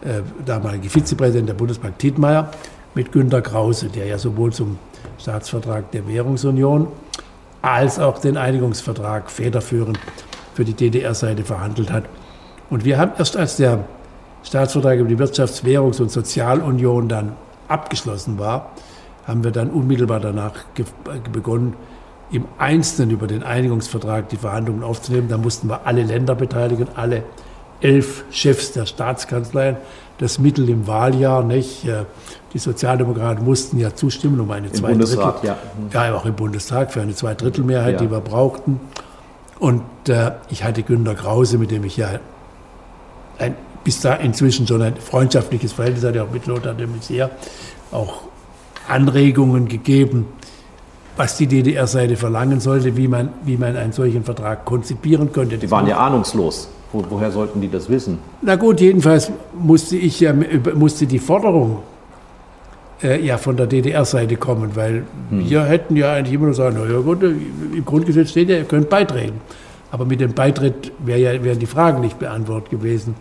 äh, damalige Vizepräsident der Bundesbank Tietmeyer mit Günter Krause, der ja sowohl zum Staatsvertrag der Währungsunion als auch den Einigungsvertrag federführend für die DDR-Seite verhandelt hat. Und wir haben erst als der Staatsvertrag über die Wirtschafts-, Währungs- und Sozialunion dann abgeschlossen war, haben wir dann unmittelbar danach begonnen, im Einzelnen über den Einigungsvertrag die Verhandlungen aufzunehmen. Da mussten wir alle Länder beteiligen, alle elf Chefs der Staatskanzleien. Das Mittel im Wahljahr, nicht? Die Sozialdemokraten mussten ja zustimmen um eine Zweidrittel. Ja. ja, auch im Bundestag für eine Zweidrittelmehrheit, ja. die wir brauchten. Und äh, ich hatte Günter Krause, mit dem ich ja ein, bis da inzwischen schon ein freundschaftliches Verhältnis hatte, auch mit Lothar de Maizière, auch Anregungen gegeben, was die DDR-Seite verlangen sollte, wie man, wie man einen solchen Vertrag konzipieren könnte. Die waren ja ahnungslos. Wo, woher sollten die das wissen? Na gut, jedenfalls musste ich ja musste die Forderung äh, ja von der DDR-Seite kommen, weil hm. wir hätten ja eigentlich immer nur sagen, na ja gut, im Grundgesetz steht ja, ihr könnt beitreten. Aber mit dem Beitritt wär ja, wären die Fragen nicht beantwortet gewesen.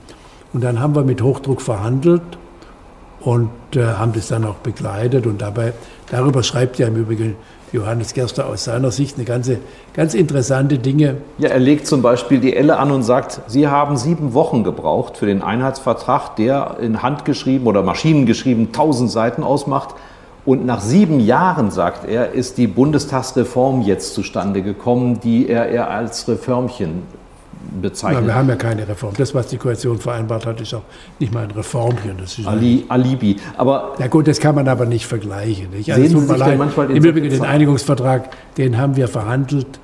Und dann haben wir mit Hochdruck verhandelt und äh, haben das dann auch begleitet. Und dabei, darüber schreibt ja im Übrigen Johannes Gerster aus seiner Sicht eine ganze, ganz interessante Dinge. Ja, er legt zum Beispiel die Elle an und sagt, Sie haben sieben Wochen gebraucht für den Einheitsvertrag, der in handgeschrieben oder maschinengeschrieben tausend Seiten ausmacht. Und nach sieben Jahren, sagt er, ist die Bundestagsreform jetzt zustande gekommen, die er, er als Reformchen bezeichnet. Na, wir haben ja keine Reform. Das, was die Koalition vereinbart hat, ist auch nicht mal ein Reformchen. Das ist Ali, Alibi. Aber ja gut, das kann man aber nicht vergleichen. Nicht? Also sehen Sie sich denn manchmal Im Übrigen den Einigungsvertrag, den haben wir verhandelt,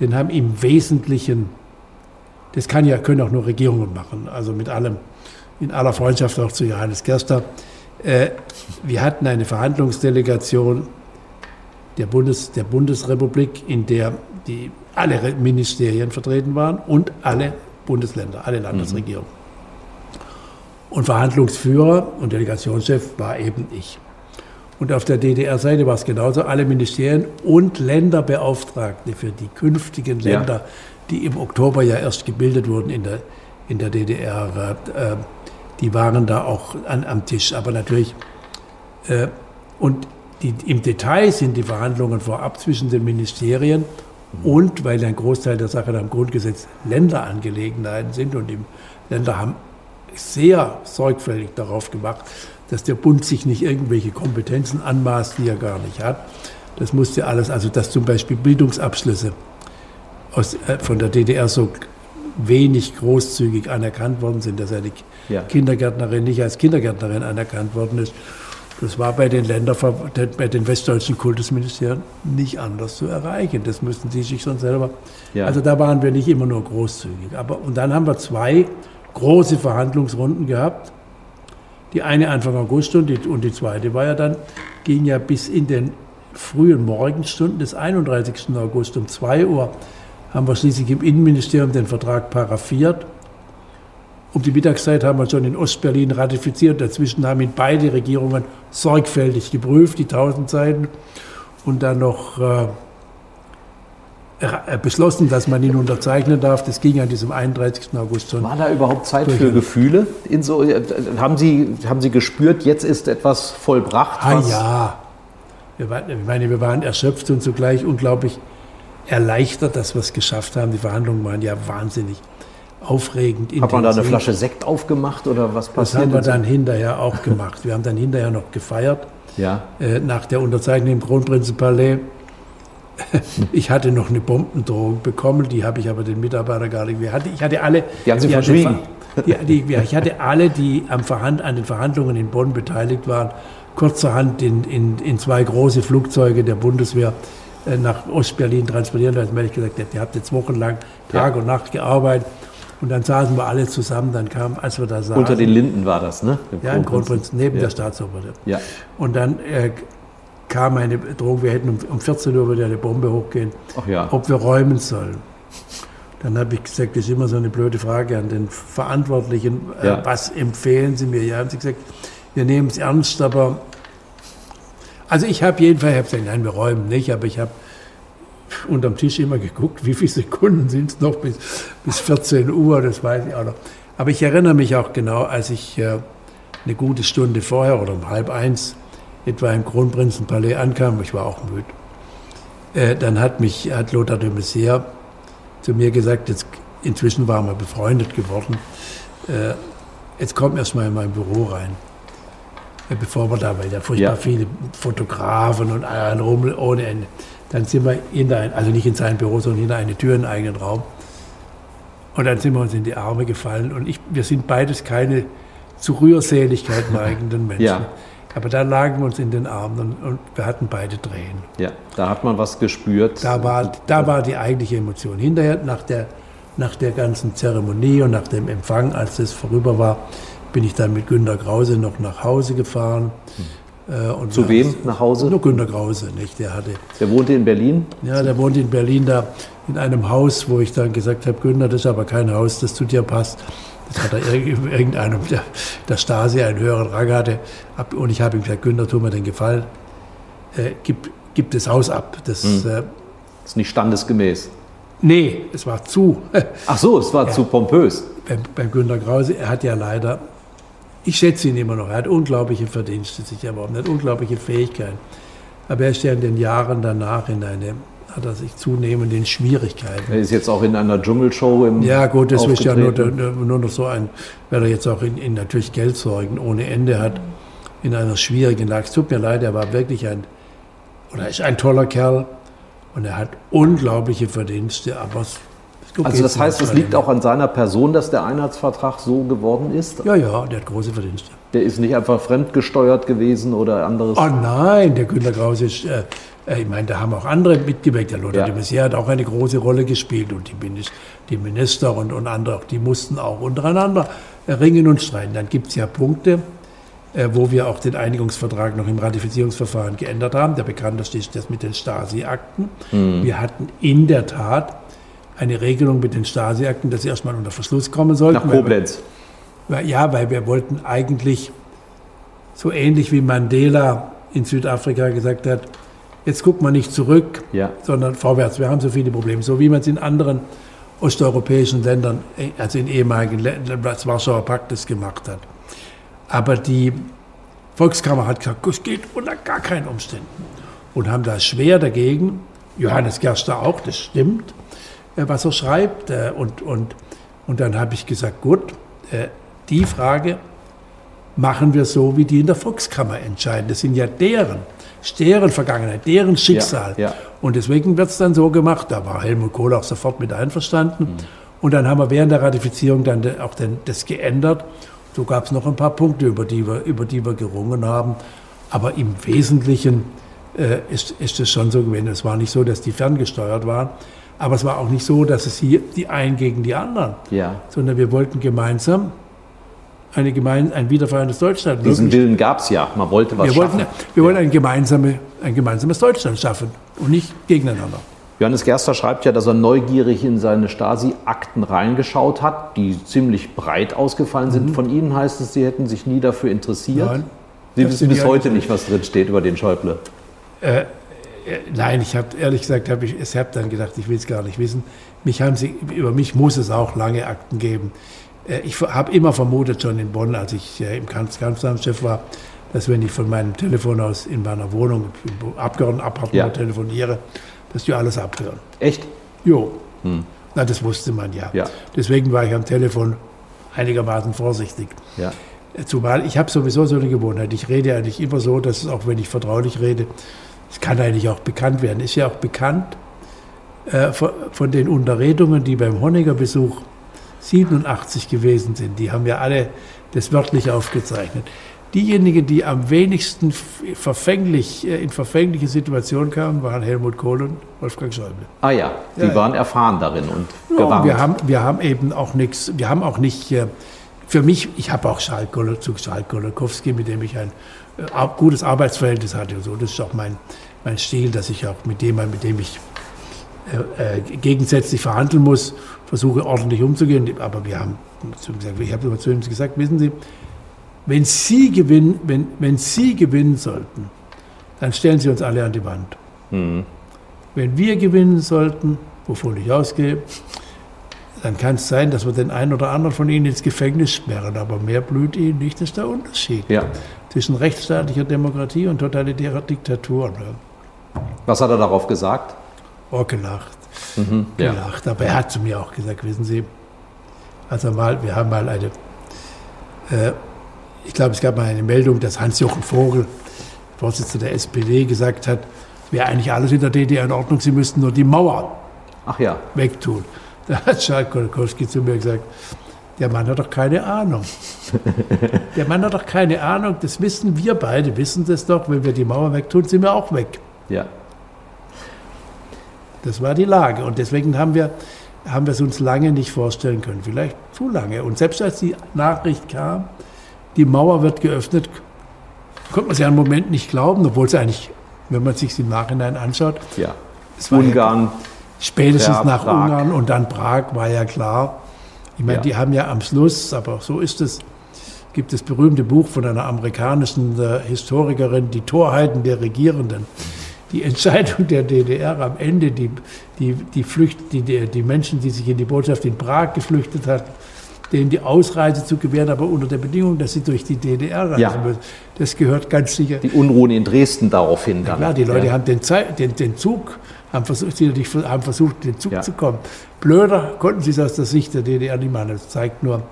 den haben im Wesentlichen, das kann ja, können auch nur Regierungen machen, also mit allem, in aller Freundschaft auch zu Johannes Gerster. Äh, wir hatten eine Verhandlungsdelegation der, Bundes, der Bundesrepublik, in der die alle Ministerien vertreten waren und alle Bundesländer, alle Landesregierungen. Mhm. Und Verhandlungsführer und Delegationschef war eben ich. Und auf der DDR-Seite war es genauso, alle Ministerien und Länderbeauftragte für die künftigen Länder, ja. die im Oktober ja erst gebildet wurden in der, in der DDR, äh, die waren da auch an, am Tisch. Aber natürlich, äh, und die, im Detail sind die Verhandlungen vorab zwischen den Ministerien und weil ein Großteil der Sache am Grundgesetz Länderangelegenheiten sind und die Länder haben sehr sorgfältig darauf gemacht, dass der Bund sich nicht irgendwelche Kompetenzen anmaßt, die er gar nicht hat. Das musste alles, also dass zum Beispiel Bildungsabschlüsse aus, äh, von der DDR so wenig großzügig anerkannt worden sind, dass eine ja. Kindergärtnerin nicht als Kindergärtnerin anerkannt worden ist das war bei den Ländern, bei den westdeutschen Kultusministerien nicht anders zu erreichen. Das müssten sie sich schon selber. Ja. Also da waren wir nicht immer nur großzügig. Aber, und dann haben wir zwei große Verhandlungsrunden gehabt. Die eine Anfang August und die, und die zweite war ja dann, ging ja bis in den frühen Morgenstunden des 31. August um 2 Uhr haben wir schließlich im Innenministerium den Vertrag paraffiert um die Mittagszeit haben wir schon in Ostberlin ratifiziert. Dazwischen haben ihn beide Regierungen sorgfältig geprüft, die tausend Seiten, und dann noch äh, beschlossen, dass man ihn unterzeichnen darf. Das ging an diesem 31. August schon. War da überhaupt Zeit für Gefühle? So, haben, Sie, haben Sie gespürt, jetzt ist etwas vollbracht? Ah ja. Wir waren, ich meine, wir waren erschöpft und zugleich unglaublich erleichtert, dass wir es geschafft haben. Die Verhandlungen waren ja wahnsinnig aufregend. Hat man da eine Flasche Sekt aufgemacht oder was passiert? Das haben wir dann hinterher auch gemacht. Wir haben dann hinterher noch gefeiert. Ja. Äh, nach der Unterzeichnung im Kronprinzenpalais. Ich hatte noch eine Bombendrohung bekommen, die habe ich aber den Mitarbeitern gar nicht. Hatte, ich hatte alle. Die haben Sie verschwiegen. Die, die, ich hatte alle, die am Verhand, an den Verhandlungen in Bonn beteiligt waren, kurzerhand in, in, in zwei große Flugzeuge der Bundeswehr äh, nach Ostberlin transportieren lassen, weil ich gesagt habe, ihr habt jetzt wochenlang Tag ja. und Nacht gearbeitet und dann saßen wir alle zusammen, dann kam, als wir da saßen. Unter den Linden war das, ne? Im ja, im Kronprinz, neben ja. der Staatsoper. Ja. Und dann äh, kam eine Drohung, wir hätten um, um 14 Uhr wieder eine Bombe hochgehen, Ach ja. ob wir räumen sollen. Dann habe ich gesagt, das ist immer so eine blöde Frage an den Verantwortlichen. Äh, ja. Was empfehlen Sie mir? Ja, haben Sie gesagt, wir nehmen es ernst, aber also ich habe jedenfalls, ich habe gesagt, nein, wir räumen nicht, aber ich habe unterm Tisch immer geguckt, wie viele Sekunden sind es noch bis, bis 14 Uhr, das weiß ich auch noch. Aber ich erinnere mich auch genau, als ich äh, eine gute Stunde vorher oder um halb eins etwa im Kronprinzenpalais ankam, ich war auch müde, äh, dann hat mich, hat Lothar de Maizière zu mir gesagt, jetzt, inzwischen waren wir befreundet geworden, äh, jetzt komm erst mal in mein Büro rein. Äh, bevor wir da, weil ja furchtbar ja. viele Fotografen und ein Rummel ohne Ende. Dann sind wir hinter ein, also nicht in sein Büro, sondern hinter eine Tür in einen eigenen Raum. Und dann sind wir uns in die Arme gefallen. Und ich, wir sind beides keine zu Rührseligkeit neigenden Menschen. Ja. Aber da lagen wir uns in den Armen und, und, wir hatten beide Tränen. Ja, da hat man was gespürt. Da war, da war die eigentliche Emotion. Hinterher, nach der, nach der ganzen Zeremonie und nach dem Empfang, als es vorüber war, bin ich dann mit Günter Krause noch nach Hause gefahren. Hm. Zu wem nach Hause? Nur Günter Krause, nicht? Der hatte. Der wohnte in Berlin? Ja, der wohnte in Berlin da in einem Haus, wo ich dann gesagt habe, Günter, das ist aber kein Haus, das zu dir passt. Das hat er irgendeinem der, der Stasi einen höheren Rang hatte. Und ich habe ihm gesagt, Günther, tu mir den Gefallen, äh, gib, gib das Haus ab. Das, hm. äh, ist nicht standesgemäß. Nee, es war zu. Ach so, es war ja, zu pompös. Beim, beim Günter Krause, er hat ja leider, ich schätze ihn immer noch, er hat unglaubliche Verdienste sich erworben, er hat unglaubliche Fähigkeiten. Aber er ist ja in den Jahren danach in eine hat er sich zunehmend in Schwierigkeiten. Er ist jetzt auch in einer Dschungelshow im Ja gut, das ist ja nur, nur, noch so ein, weil er jetzt auch in, in natürlich Geldsorgen ohne Ende hat, in einer schwierigen Lage. Es tut mir leid, er war wirklich ein, oder ist ein toller Kerl und er hat unglaubliche Verdienste, aber es also das heißt, es liegt auch an seiner Person, dass der Einheitsvertrag so geworden ist? Ja, ja, der hat große Verdienste. Der ist nicht einfach fremdgesteuert gewesen oder anderes? Oh nein, der Günter Krause ist, äh, äh, ich meine, da haben auch andere mitgewirkt. Der Lothar ja. de Maizière hat auch eine große Rolle gespielt und die, die Minister und, und andere, die mussten auch untereinander ringen und streiten. Dann gibt es ja Punkte, äh, wo wir auch den Einigungsvertrag noch im Ratifizierungsverfahren geändert haben. Der bekannteste ist das mit den Stasi-Akten. Mhm. Wir hatten in der Tat eine Regelung mit den Stasi-Akten, dass sie erstmal unter Verschluss kommen sollten. Nach Koblenz. Weil, ja, weil wir wollten eigentlich so ähnlich wie Mandela in Südafrika gesagt hat, jetzt guckt man nicht zurück, ja. sondern vorwärts. Wir haben so viele Probleme, so wie man es in anderen osteuropäischen Ländern, also in ehemaligen Ländern des Warschauer Paktes gemacht hat. Aber die Volkskammer hat gesagt, es geht unter gar keinen Umständen. Und haben da schwer dagegen, Johannes Gerster auch, das stimmt, was er schreibt. Äh, und, und, und dann habe ich gesagt, gut, äh, die Frage machen wir so, wie die in der Volkskammer entscheiden. Das sind ja deren, deren Vergangenheit, deren Schicksal. Ja, ja. Und deswegen wird es dann so gemacht, da war Helmut Kohl auch sofort mit einverstanden. Mhm. Und dann haben wir während der Ratifizierung dann auch den, das geändert. So gab es noch ein paar Punkte, über die wir, über die wir gerungen haben. Aber im Wesentlichen äh, ist, ist es schon so gewesen. Es war nicht so, dass die ferngesteuert waren. Aber es war auch nicht so, dass es hier die einen gegen die anderen, ja. sondern wir wollten gemeinsam eine gemein, ein wiedervereintes Deutschland. Diesen Willen gab es ja, man wollte was wir schaffen. Wollten, wir ja. wollten ein, gemeinsame, ein gemeinsames Deutschland schaffen und nicht gegeneinander. Johannes Gerster schreibt ja, dass er neugierig in seine Stasi-Akten reingeschaut hat, die ziemlich breit ausgefallen sind. Mhm. Von Ihnen heißt es, Sie hätten sich nie dafür interessiert. Nein. Sie wissen bis heute nicht, was drin steht über den Schäuble. Äh, nein, ich habe ehrlich gesagt, hab ich, ich habe dann gedacht, ich will es gar nicht wissen. Mich haben sie, über mich muss es auch lange Akten geben. Äh, ich habe immer vermutet, schon in Bonn, als ich äh, im Kanzleramtschef war, dass wenn ich von meinem Telefon aus in meiner Wohnung, im Abgeordnetenappartement ja. telefoniere, dass die alles abhören. Echt? Jo. Hm. Na, das wusste man ja. ja. Deswegen war ich am Telefon einigermaßen vorsichtig. Ja. Zumal ich habe sowieso so eine Gewohnheit. Ich rede eigentlich immer so, dass auch wenn ich vertraulich rede, es kann eigentlich auch bekannt werden. Ist ja auch bekannt äh, von den Unterredungen, die beim Honecker-Besuch 87 gewesen sind. Die haben ja alle das wörtlich aufgezeichnet. Diejenigen, die am wenigsten verfänglich, äh, in verfängliche Situationen kamen, waren Helmut Kohl und Wolfgang Schäuble. Ah ja, die ja, waren erfahren darin und gewarnt. wir, haben, wir haben eben auch nichts, wir haben auch nicht, äh, für mich, ich habe auch Schalk zu Schalk Golokowski, mit dem ich ein äh, gutes Arbeitsverhältnis hatte. Und so. Das ist auch mein, mein Stil, dass ich auch mit dem, mit dem ich äh, äh, gegensätzlich verhandeln muss, versuche ordentlich umzugehen. Aber wir haben, ich habe immer zu ihm gesagt, wissen Sie, wenn Sie gewinnen, wenn, wenn Sie gewinnen sollten, dann stellen Sie uns alle an die Wand. Mhm. Wenn wir gewinnen sollten, wovon ich ausgehe, dann kann es sein, dass wir den einen oder anderen von Ihnen ins Gefängnis sperren, aber mehr blüht Ihnen nicht, das ist der Unterschied. Ja zwischen rechtsstaatlicher Demokratie und totalitärer Diktatur. Was hat er darauf gesagt? Oh, gelacht. Mhm, gelacht. Ja. Aber er hat zu mir auch gesagt, wissen Sie, also mal, wir haben mal eine, äh, ich glaube, es gab mal eine Meldung, dass Hans-Jochen Vogel, Vorsitzender der SPD, gesagt hat, es wäre eigentlich alles in der DDR in Ordnung, Sie müssten nur die Mauer Ach ja. wegtun. Da hat Charles Kolokowski zu mir gesagt, der Mann hat doch keine Ahnung. Der Mann hat doch keine Ahnung, das wissen wir beide, wissen das doch, wenn wir die Mauer wegtun, sind wir auch weg. Ja. Das war die Lage und deswegen haben wir, haben wir es uns lange nicht vorstellen können, vielleicht zu lange. Und selbst als die Nachricht kam, die Mauer wird geöffnet, konnte man es ja einen Moment nicht glauben, obwohl es eigentlich, wenn man es sich im Nachhinein anschaut, ja. Ungarn. Spätestens ja, nach Prag. Ungarn und dann Prag war ja klar. Ich meine, ja. die haben ja am Schluss, aber so ist es, gibt das berühmte Buch von einer amerikanischen äh, Historikerin, Die Torheiten der Regierenden. Die Entscheidung der DDR am Ende, die, die, die, Flücht, die, die Menschen, die sich in die Botschaft in Prag geflüchtet hatten, denen die Ausreise zu gewähren, aber unter der Bedingung, dass sie durch die DDR reisen ja. müssen. Das gehört ganz sicher. Die Unruhen in Dresden daraufhin dann. Ja, die Leute ja. haben den, Zeit, den, den Zug, haben versucht, sie haben versucht, den Zug ja. zu kommen. Blöder konnten sie es aus der Sicht der DDR nicht machen. Das zeigt nur,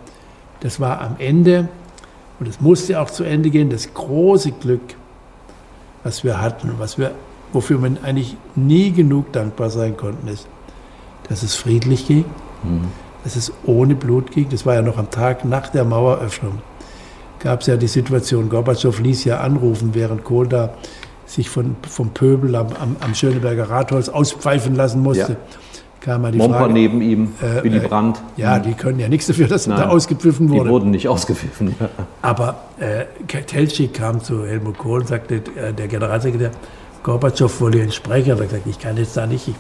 das war am Ende, und es musste auch zu Ende gehen, das große Glück, was wir hatten, was wir, wofür wir eigentlich nie genug dankbar sein konnten, ist, dass es friedlich ging. Mhm dass es ohne Blut ging. Das war ja noch am Tag nach der Maueröffnung. Gab es ja die Situation, Gorbatschow ließ ja anrufen, während Kohl da sich von, vom Pöbel am, am, am Schöneberger Rathaus auspfeifen lassen musste. Ja. Kam mal die Momper Frage, neben ihm, äh, Willy äh, Brandt. Ja, die können ja nichts dafür, dass Nein, da ausgepfiffen wurde. Die wurden nicht ausgepfiffen. Aber äh, Telschik kam zu Helmut Kohl und sagte, äh, der Generalsekretär, Gorbatschow wolle ihn sprechen. Er hat gesagt, ich kann jetzt da nicht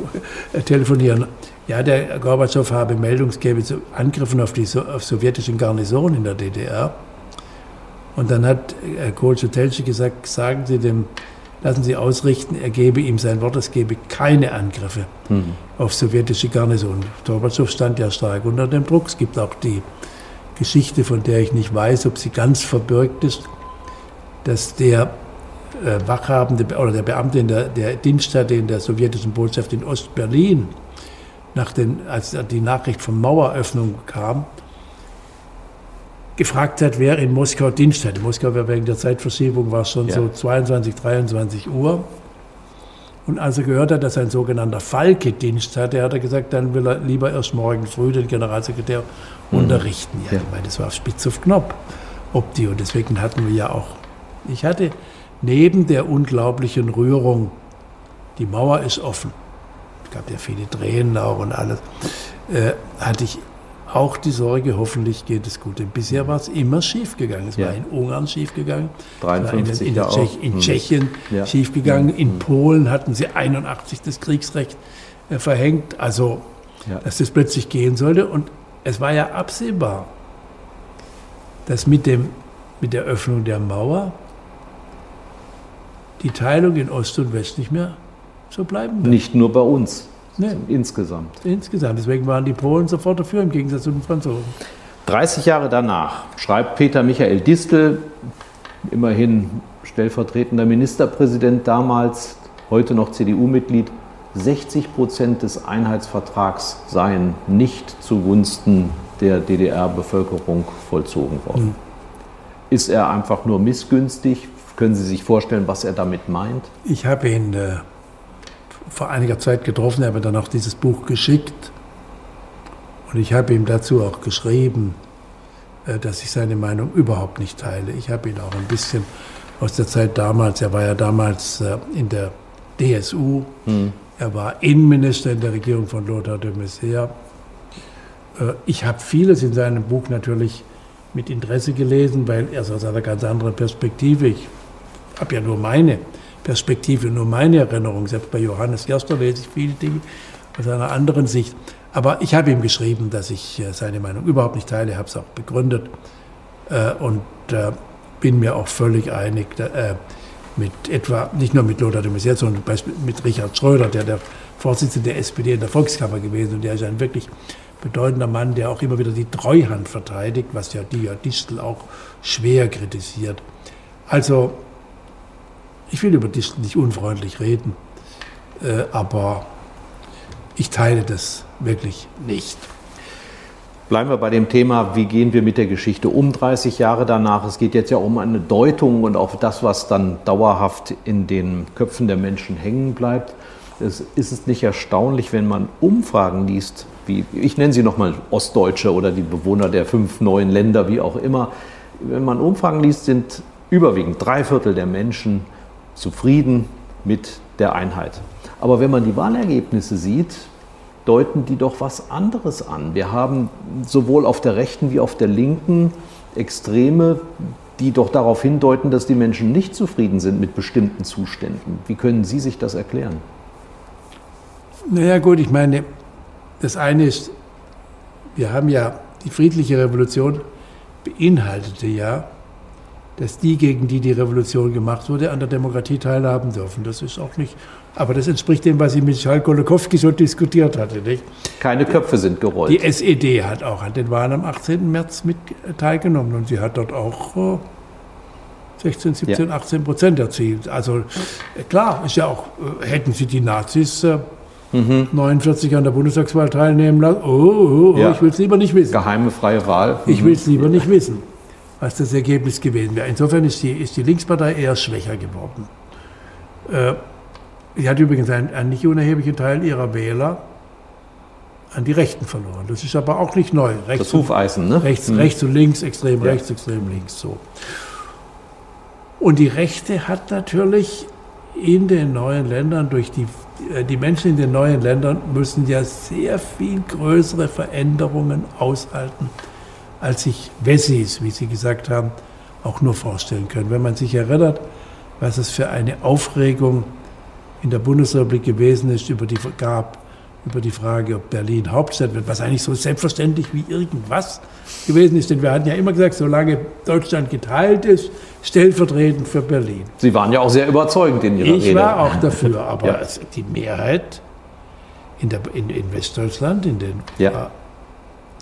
telefonieren. Ja, der Gorbatschow habe Meldung, es gäbe so Angriffen auf die so auf sowjetischen Garnisonen in der DDR. Und dann hat Herr Kohl zu gesagt, sagen Sie dem, lassen Sie ausrichten, er gebe ihm sein Wort, es gebe keine Angriffe mhm. auf sowjetische Garnisonen. Gorbatschow stand ja stark unter dem Druck. Es gibt auch die Geschichte, von der ich nicht weiß, ob sie ganz verbirgt ist, dass der äh, Wachhabende oder der Beamte in der, der Dienststätte in der sowjetischen Botschaft in Ostberlin, nach den, als die Nachricht von Maueröffnung kam, gefragt hat, wer in Moskau Dienst hat. In Moskau war wegen der Zeitverschiebung war es schon ja. so 22, 23 Uhr. Und als er gehört hat, dass ein sogenannter Falke Dienst hatte, hat er gesagt, dann will er lieber erst morgen früh den Generalsekretär mhm. unterrichten. Ja, ja. Ich meine, das war spitz auf Knopf, ob die. Und deswegen hatten wir ja auch, ich hatte neben der unglaublichen Rührung, die Mauer ist offen, es gab ja viele Tränen auch und alles, äh, hatte ich auch die Sorge, hoffentlich geht es gut. Denn bisher war es immer schiefgegangen. Es ja. war in Ungarn schiefgegangen, 53 in, in, Tschech, in hm. Tschechien ja. schiefgegangen, hm. in Polen hatten sie 81 das Kriegsrecht äh, verhängt, also ja. dass das plötzlich gehen sollte. Und es war ja absehbar, dass mit, dem, mit der Öffnung der Mauer die Teilung in Ost und West nicht mehr so bleiben wird. Nicht nur bei uns, nee. insgesamt. Insgesamt. Deswegen waren die Polen sofort dafür, im Gegensatz zu den Franzosen. 30 Jahre danach schreibt Peter Michael Distel, immerhin stellvertretender Ministerpräsident damals, heute noch CDU-Mitglied, 60 Prozent des Einheitsvertrags seien nicht zugunsten der DDR-Bevölkerung vollzogen worden. Mhm. Ist er einfach nur missgünstig? Können Sie sich vorstellen, was er damit meint? Ich habe ihn äh, vor einiger Zeit getroffen, er hat mir dann auch dieses Buch geschickt. Und ich habe ihm dazu auch geschrieben, äh, dass ich seine Meinung überhaupt nicht teile. Ich habe ihn auch ein bisschen aus der Zeit damals, er war ja damals äh, in der DSU, hm. er war Innenminister in der Regierung von Lothar de Maizière. Äh, ich habe vieles in seinem Buch natürlich mit Interesse gelesen, weil er aus einer ganz anderen Perspektive, ich habe ja nur meine Perspektive, nur meine Erinnerung. Selbst bei Johannes Gerster lese ich viele Dinge aus einer anderen Sicht. Aber ich habe ihm geschrieben, dass ich äh, seine Meinung überhaupt nicht teile, habe es auch begründet äh, und äh, bin mir auch völlig einig mit etwa, nicht nur mit Lothar de Maizière, sondern mit Richard Schröder, der der Vorsitzende der SPD in der Volkskammer gewesen und der ist ein wirklich bedeutender Mann, der auch immer wieder die Treuhand verteidigt, was ja die Distel auch schwer kritisiert. Also ich will über dich nicht unfreundlich reden, äh, aber ich teile das wirklich nicht. Bleiben wir bei dem Thema, wie gehen wir mit der Geschichte um 30 Jahre danach. Es geht jetzt ja um eine Deutung und auch das, was dann dauerhaft in den Köpfen der Menschen hängen bleibt. Es ist es nicht erstaunlich, wenn man Umfragen liest, wie ich nenne sie nochmal Ostdeutsche oder die Bewohner der fünf neuen Länder, wie auch immer. Wenn man Umfragen liest, sind überwiegend drei Viertel der Menschen zufrieden mit der Einheit. Aber wenn man die Wahlergebnisse sieht, deuten die doch was anderes an. Wir haben sowohl auf der rechten wie auf der linken Extreme, die doch darauf hindeuten, dass die Menschen nicht zufrieden sind mit bestimmten Zuständen. Wie können Sie sich das erklären? Naja gut, ich meine, das eine ist, wir haben ja die friedliche Revolution beinhaltete ja, dass die, gegen die die Revolution gemacht wurde, an der Demokratie teilhaben dürfen. Das ist auch nicht, aber das entspricht dem, was ich mit Charles Golokowski so diskutiert hatte. Nicht? Keine Köpfe sind gerollt. Die SED hat auch an den Wahlen am 18. März mit teilgenommen und sie hat dort auch 16, 17, ja. 18 Prozent erzielt. Also äh, klar, ist ja auch, äh, hätten sie die Nazis mhm. 49 an der Bundestagswahl teilnehmen lassen, oh, oh, oh ja. ich will es lieber nicht wissen. Geheime freie Wahl. Mhm. Ich will es lieber nicht wissen was das Ergebnis gewesen wäre. Insofern ist die, ist die Linkspartei eher schwächer geworden. Äh, sie hat übrigens einen, einen nicht unerheblichen Teil ihrer Wähler an die Rechten verloren. Das ist aber auch nicht neu. Rechts das Hufeisen, ne? Rechts, mhm. rechts und links, extrem ja. rechts, extrem links, so. Und die Rechte hat natürlich in den neuen Ländern durch die, äh, die Menschen in den neuen Ländern müssen ja sehr viel größere Veränderungen aushalten als sich Wessis, wie Sie gesagt haben, auch nur vorstellen können. Wenn man sich erinnert, was es für eine Aufregung in der Bundesrepublik gewesen ist, über die, gab, über die Frage, ob Berlin Hauptstadt wird, was eigentlich so selbstverständlich wie irgendwas gewesen ist. Denn wir hatten ja immer gesagt, solange Deutschland geteilt ist, stellvertretend für Berlin. Sie waren ja auch sehr überzeugend in Ihrer ich Rede. Ich war auch dafür, aber ja. die Mehrheit in, der, in, in Westdeutschland, in den, ja.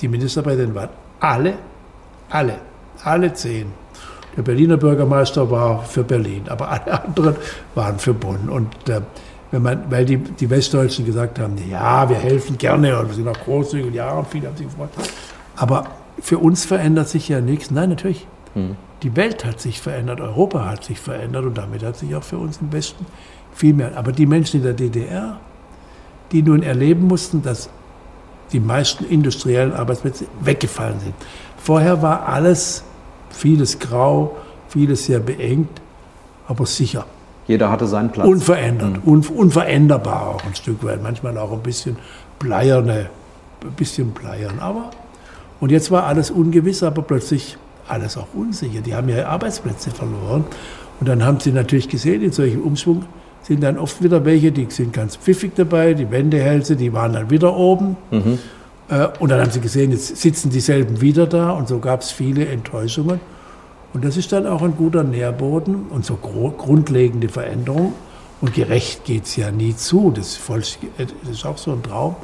die Ministerpräsidenten waren alle, alle, alle zehn. Der Berliner Bürgermeister war für Berlin, aber alle anderen waren für Bonn. Und äh, wenn man, weil die, die Westdeutschen gesagt haben, ja, wir helfen gerne und wir sind auch großzügig und ja, und viele haben sich gefreut. Aber für uns verändert sich ja nichts. Nein, natürlich. Hm. Die Welt hat sich verändert, Europa hat sich verändert und damit hat sich auch für uns im Westen viel mehr. Aber die Menschen in der DDR, die nun erleben mussten, dass die meisten industriellen Arbeitsplätze weggefallen sind. Vorher war alles, vieles grau, vieles sehr beengt, aber sicher. Jeder hatte seinen Platz. Unverändert, mhm. un, unveränderbar auch ein Stück weit. Manchmal auch ein bisschen bleierne, ein bisschen bleiern. Aber, und jetzt war alles ungewiss, aber plötzlich alles auch unsicher. Die haben ihre Arbeitsplätze verloren. Und dann haben sie natürlich gesehen, in solchem Umschwung sind dann oft wieder welche, die sind ganz pfiffig dabei, die Wendehälse, die waren dann wieder oben. Mhm. Äh, und dann haben sie gesehen, jetzt sitzen dieselben wieder da und so gab es viele Enttäuschungen. Und das ist dann auch ein guter Nährboden und so grundlegende Veränderungen. Und gerecht geht es ja nie zu. Das ist, voll, das ist auch so ein Traum.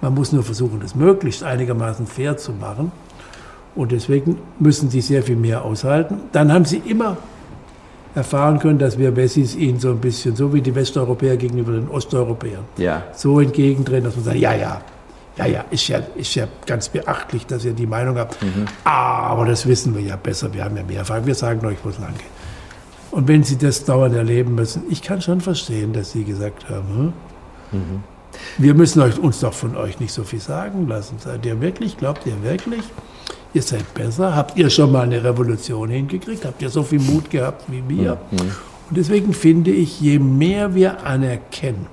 Man muss nur versuchen, das möglichst einigermaßen fair zu machen. Und deswegen müssen sie sehr viel mehr aushalten. Dann haben sie immer erfahren können, dass wir Wessis ihnen so ein bisschen, so wie die Westeuropäer gegenüber den Osteuropäern, ja. so entgegentreten, dass man sagt, ja, ja, ja, ja, ist ja, ist ja ganz beachtlich, dass ihr die Meinung habt. Mhm. Aber das wissen wir ja besser, wir haben ja mehr Erfahrung, wir sagen euch, wo es lang geht. Und wenn Sie das dauernd erleben müssen, ich kann schon verstehen, dass Sie gesagt haben, hm? mhm. wir müssen euch, uns doch von euch nicht so viel sagen lassen. Seid ihr wirklich, glaubt ihr wirklich, ihr seid besser? Habt ihr schon mal eine Revolution hingekriegt? Habt ihr so viel Mut gehabt wie wir? Mhm. Und deswegen finde ich, je mehr wir anerkennen,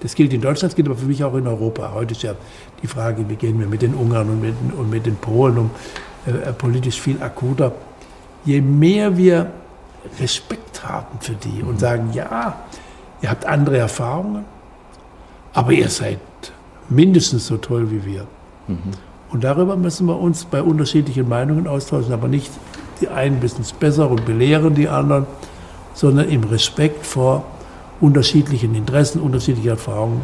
das gilt in Deutschland, das gilt aber für mich auch in Europa. Heute ist ja die Frage, wie gehen wir mit den Ungarn und mit, und mit den Polen um, äh, politisch viel akuter. Je mehr wir Respekt haben für die und mhm. sagen, ja, ihr habt andere Erfahrungen, aber ihr seid mindestens so toll wie wir. Mhm. Und darüber müssen wir uns bei unterschiedlichen Meinungen austauschen, aber nicht die einen wissen es besser und belehren die anderen, sondern im Respekt vor unterschiedlichen Interessen, unterschiedlichen Erfahrungen.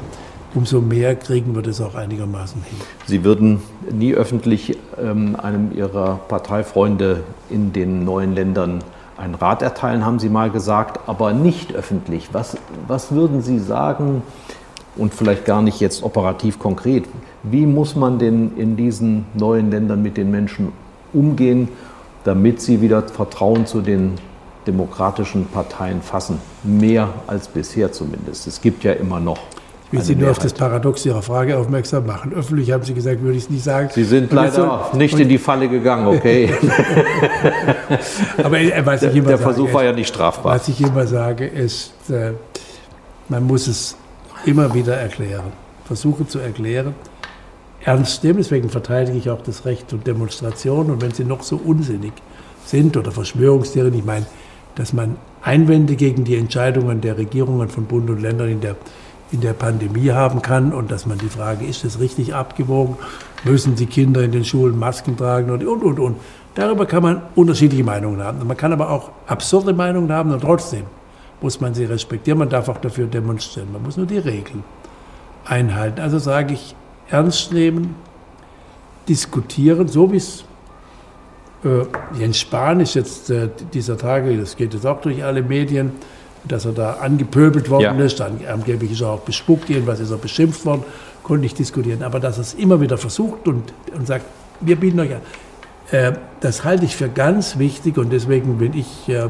Umso mehr kriegen wir das auch einigermaßen hin. Sie würden nie öffentlich ähm, einem Ihrer Parteifreunde in den neuen Ländern einen Rat erteilen, haben Sie mal gesagt, aber nicht öffentlich. Was, was würden Sie sagen, und vielleicht gar nicht jetzt operativ konkret. Wie muss man denn in diesen neuen Ländern mit den Menschen umgehen, damit sie wieder Vertrauen zu den demokratischen Parteien fassen? Mehr als bisher zumindest. Es gibt ja immer noch Ich will Sie nur auf das Paradox Ihrer Frage aufmerksam machen. Öffentlich haben Sie gesagt, würde ich es nicht sagen. Sie sind leider so, nicht in die Falle gegangen, okay. Aber was ich immer Der sage, Versuch war ja nicht strafbar. Was ich immer sage, ist, äh, man muss es immer wieder erklären. Versuchen zu erklären, ernst nehmen. Deswegen verteidige ich auch das Recht und Demonstration. Und wenn sie noch so unsinnig sind oder Verschwörungstheorien, ich meine, dass man Einwände gegen die Entscheidungen der Regierungen von Bund und Ländern in der in der Pandemie haben kann und dass man die Frage, ist das richtig abgewogen? Müssen die Kinder in den Schulen Masken tragen und, und, und, und. Darüber kann man unterschiedliche Meinungen haben. Man kann aber auch absurde Meinungen haben und trotzdem muss man sie respektieren. Man darf auch dafür demonstrieren. Man muss nur die Regeln einhalten. Also sage ich, ernst nehmen, diskutieren, so wie es äh, Jens Spahn ist jetzt äh, dieser Tage, das geht jetzt auch durch alle Medien, dass er da angepöbelt worden ja. ist. Dann angeblich ist er auch bespuckt, irgendwas ist er beschimpft worden, konnte ich diskutieren. Aber dass er es immer wieder versucht und, und sagt, wir bieten euch an, äh, das halte ich für ganz wichtig und deswegen bin ich, äh,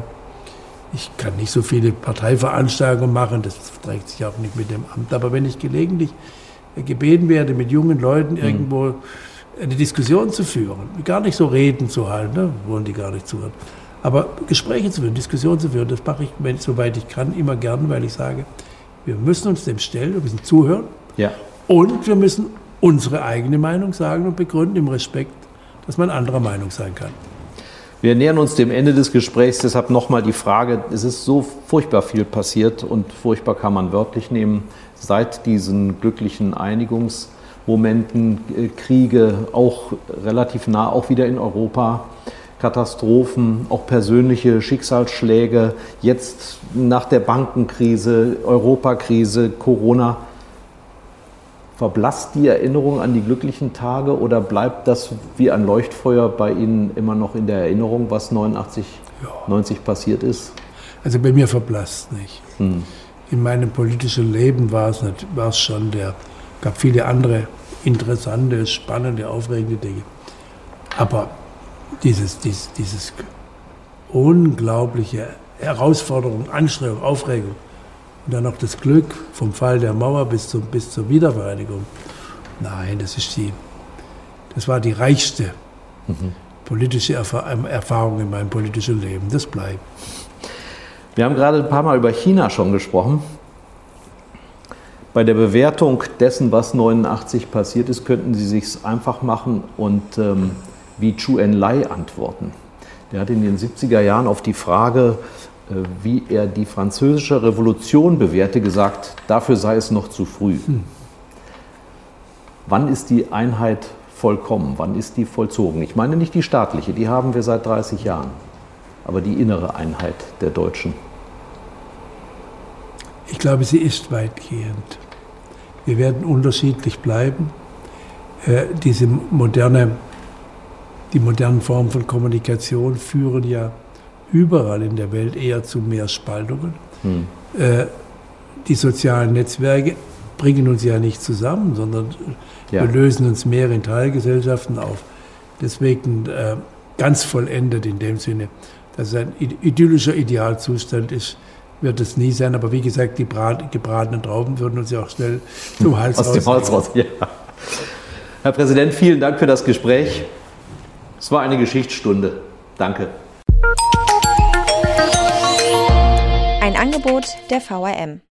ich kann nicht so viele Parteiveranstaltungen machen, das verträgt sich auch nicht mit dem Amt, aber wenn ich gelegentlich gebeten werde, mit jungen Leuten mhm. irgendwo eine Diskussion zu führen, gar nicht so Reden zu halten, ne, wollen die gar nicht zuhören aber Gespräche zu führen, Diskussionen zu führen, das mache ich, wenn, soweit ich kann, immer gern, weil ich sage, wir müssen uns dem stellen, wir müssen zuhören ja. und wir müssen unsere eigene Meinung sagen und begründen im Respekt, dass man anderer Meinung sein kann. Wir nähern uns dem Ende des Gesprächs, deshalb nochmal die Frage, es ist so furchtbar viel passiert und furchtbar kann man wörtlich nehmen, seit diesen glücklichen Einigungsmomenten, äh, Kriege, auch relativ nah, auch wieder in Europa. Katastrophen, auch persönliche Schicksalsschläge, jetzt nach der Bankenkrise, Europakrise, Corona. Verblasst die Erinnerung an die glücklichen Tage oder bleibt das wie ein Leuchtfeuer bei Ihnen immer noch in der Erinnerung, was 89, ja. 90 passiert ist? Also bei mir verblasst nicht. Hm. In meinem politischen Leben war es, nicht, war es schon der, gab viele andere interessante, spannende, aufregende Dinge. Aber dieses, dieses, dieses unglaubliche Herausforderung, Anstrengung, Aufregung und dann noch das Glück vom Fall der Mauer bis, zum, bis zur Wiedervereinigung. Nein, das ist die, das war die reichste mhm. politische ähm, Erfahrung in meinem politischen Leben. Das bleibt. Wir haben gerade ein paar Mal über China schon gesprochen. Bei der Bewertung dessen, was 89 passiert ist, könnten Sie sich einfach machen und ähm, wie Chu Enlai antworten. Der hat in den 70er Jahren auf die Frage, wie er die französische Revolution bewährte, gesagt, dafür sei es noch zu früh. Hm. Wann ist die Einheit vollkommen? Wann ist die vollzogen? Ich meine nicht die staatliche, die haben wir seit 30 Jahren, aber die innere Einheit der Deutschen. Ich glaube, sie ist weitgehend. Wir werden unterschiedlich bleiben. Äh, diese moderne die modernen Formen von Kommunikation führen ja überall in der Welt eher zu mehr Spaltungen. Hm. Äh, die sozialen Netzwerke bringen uns ja nicht zusammen, sondern ja. wir lösen uns mehr in Teilgesellschaften auf. Deswegen äh, ganz vollendet in dem Sinne, dass es ein idyllischer Idealzustand ist, wird es nie sein. Aber wie gesagt, die gebratenen Trauben würden uns ja auch schnell zum Hals Aus raus. Dem Hals raus. Ja. Herr Präsident, vielen Dank für das Gespräch. Es war eine Geschichtsstunde. Danke. Angebot der VRM.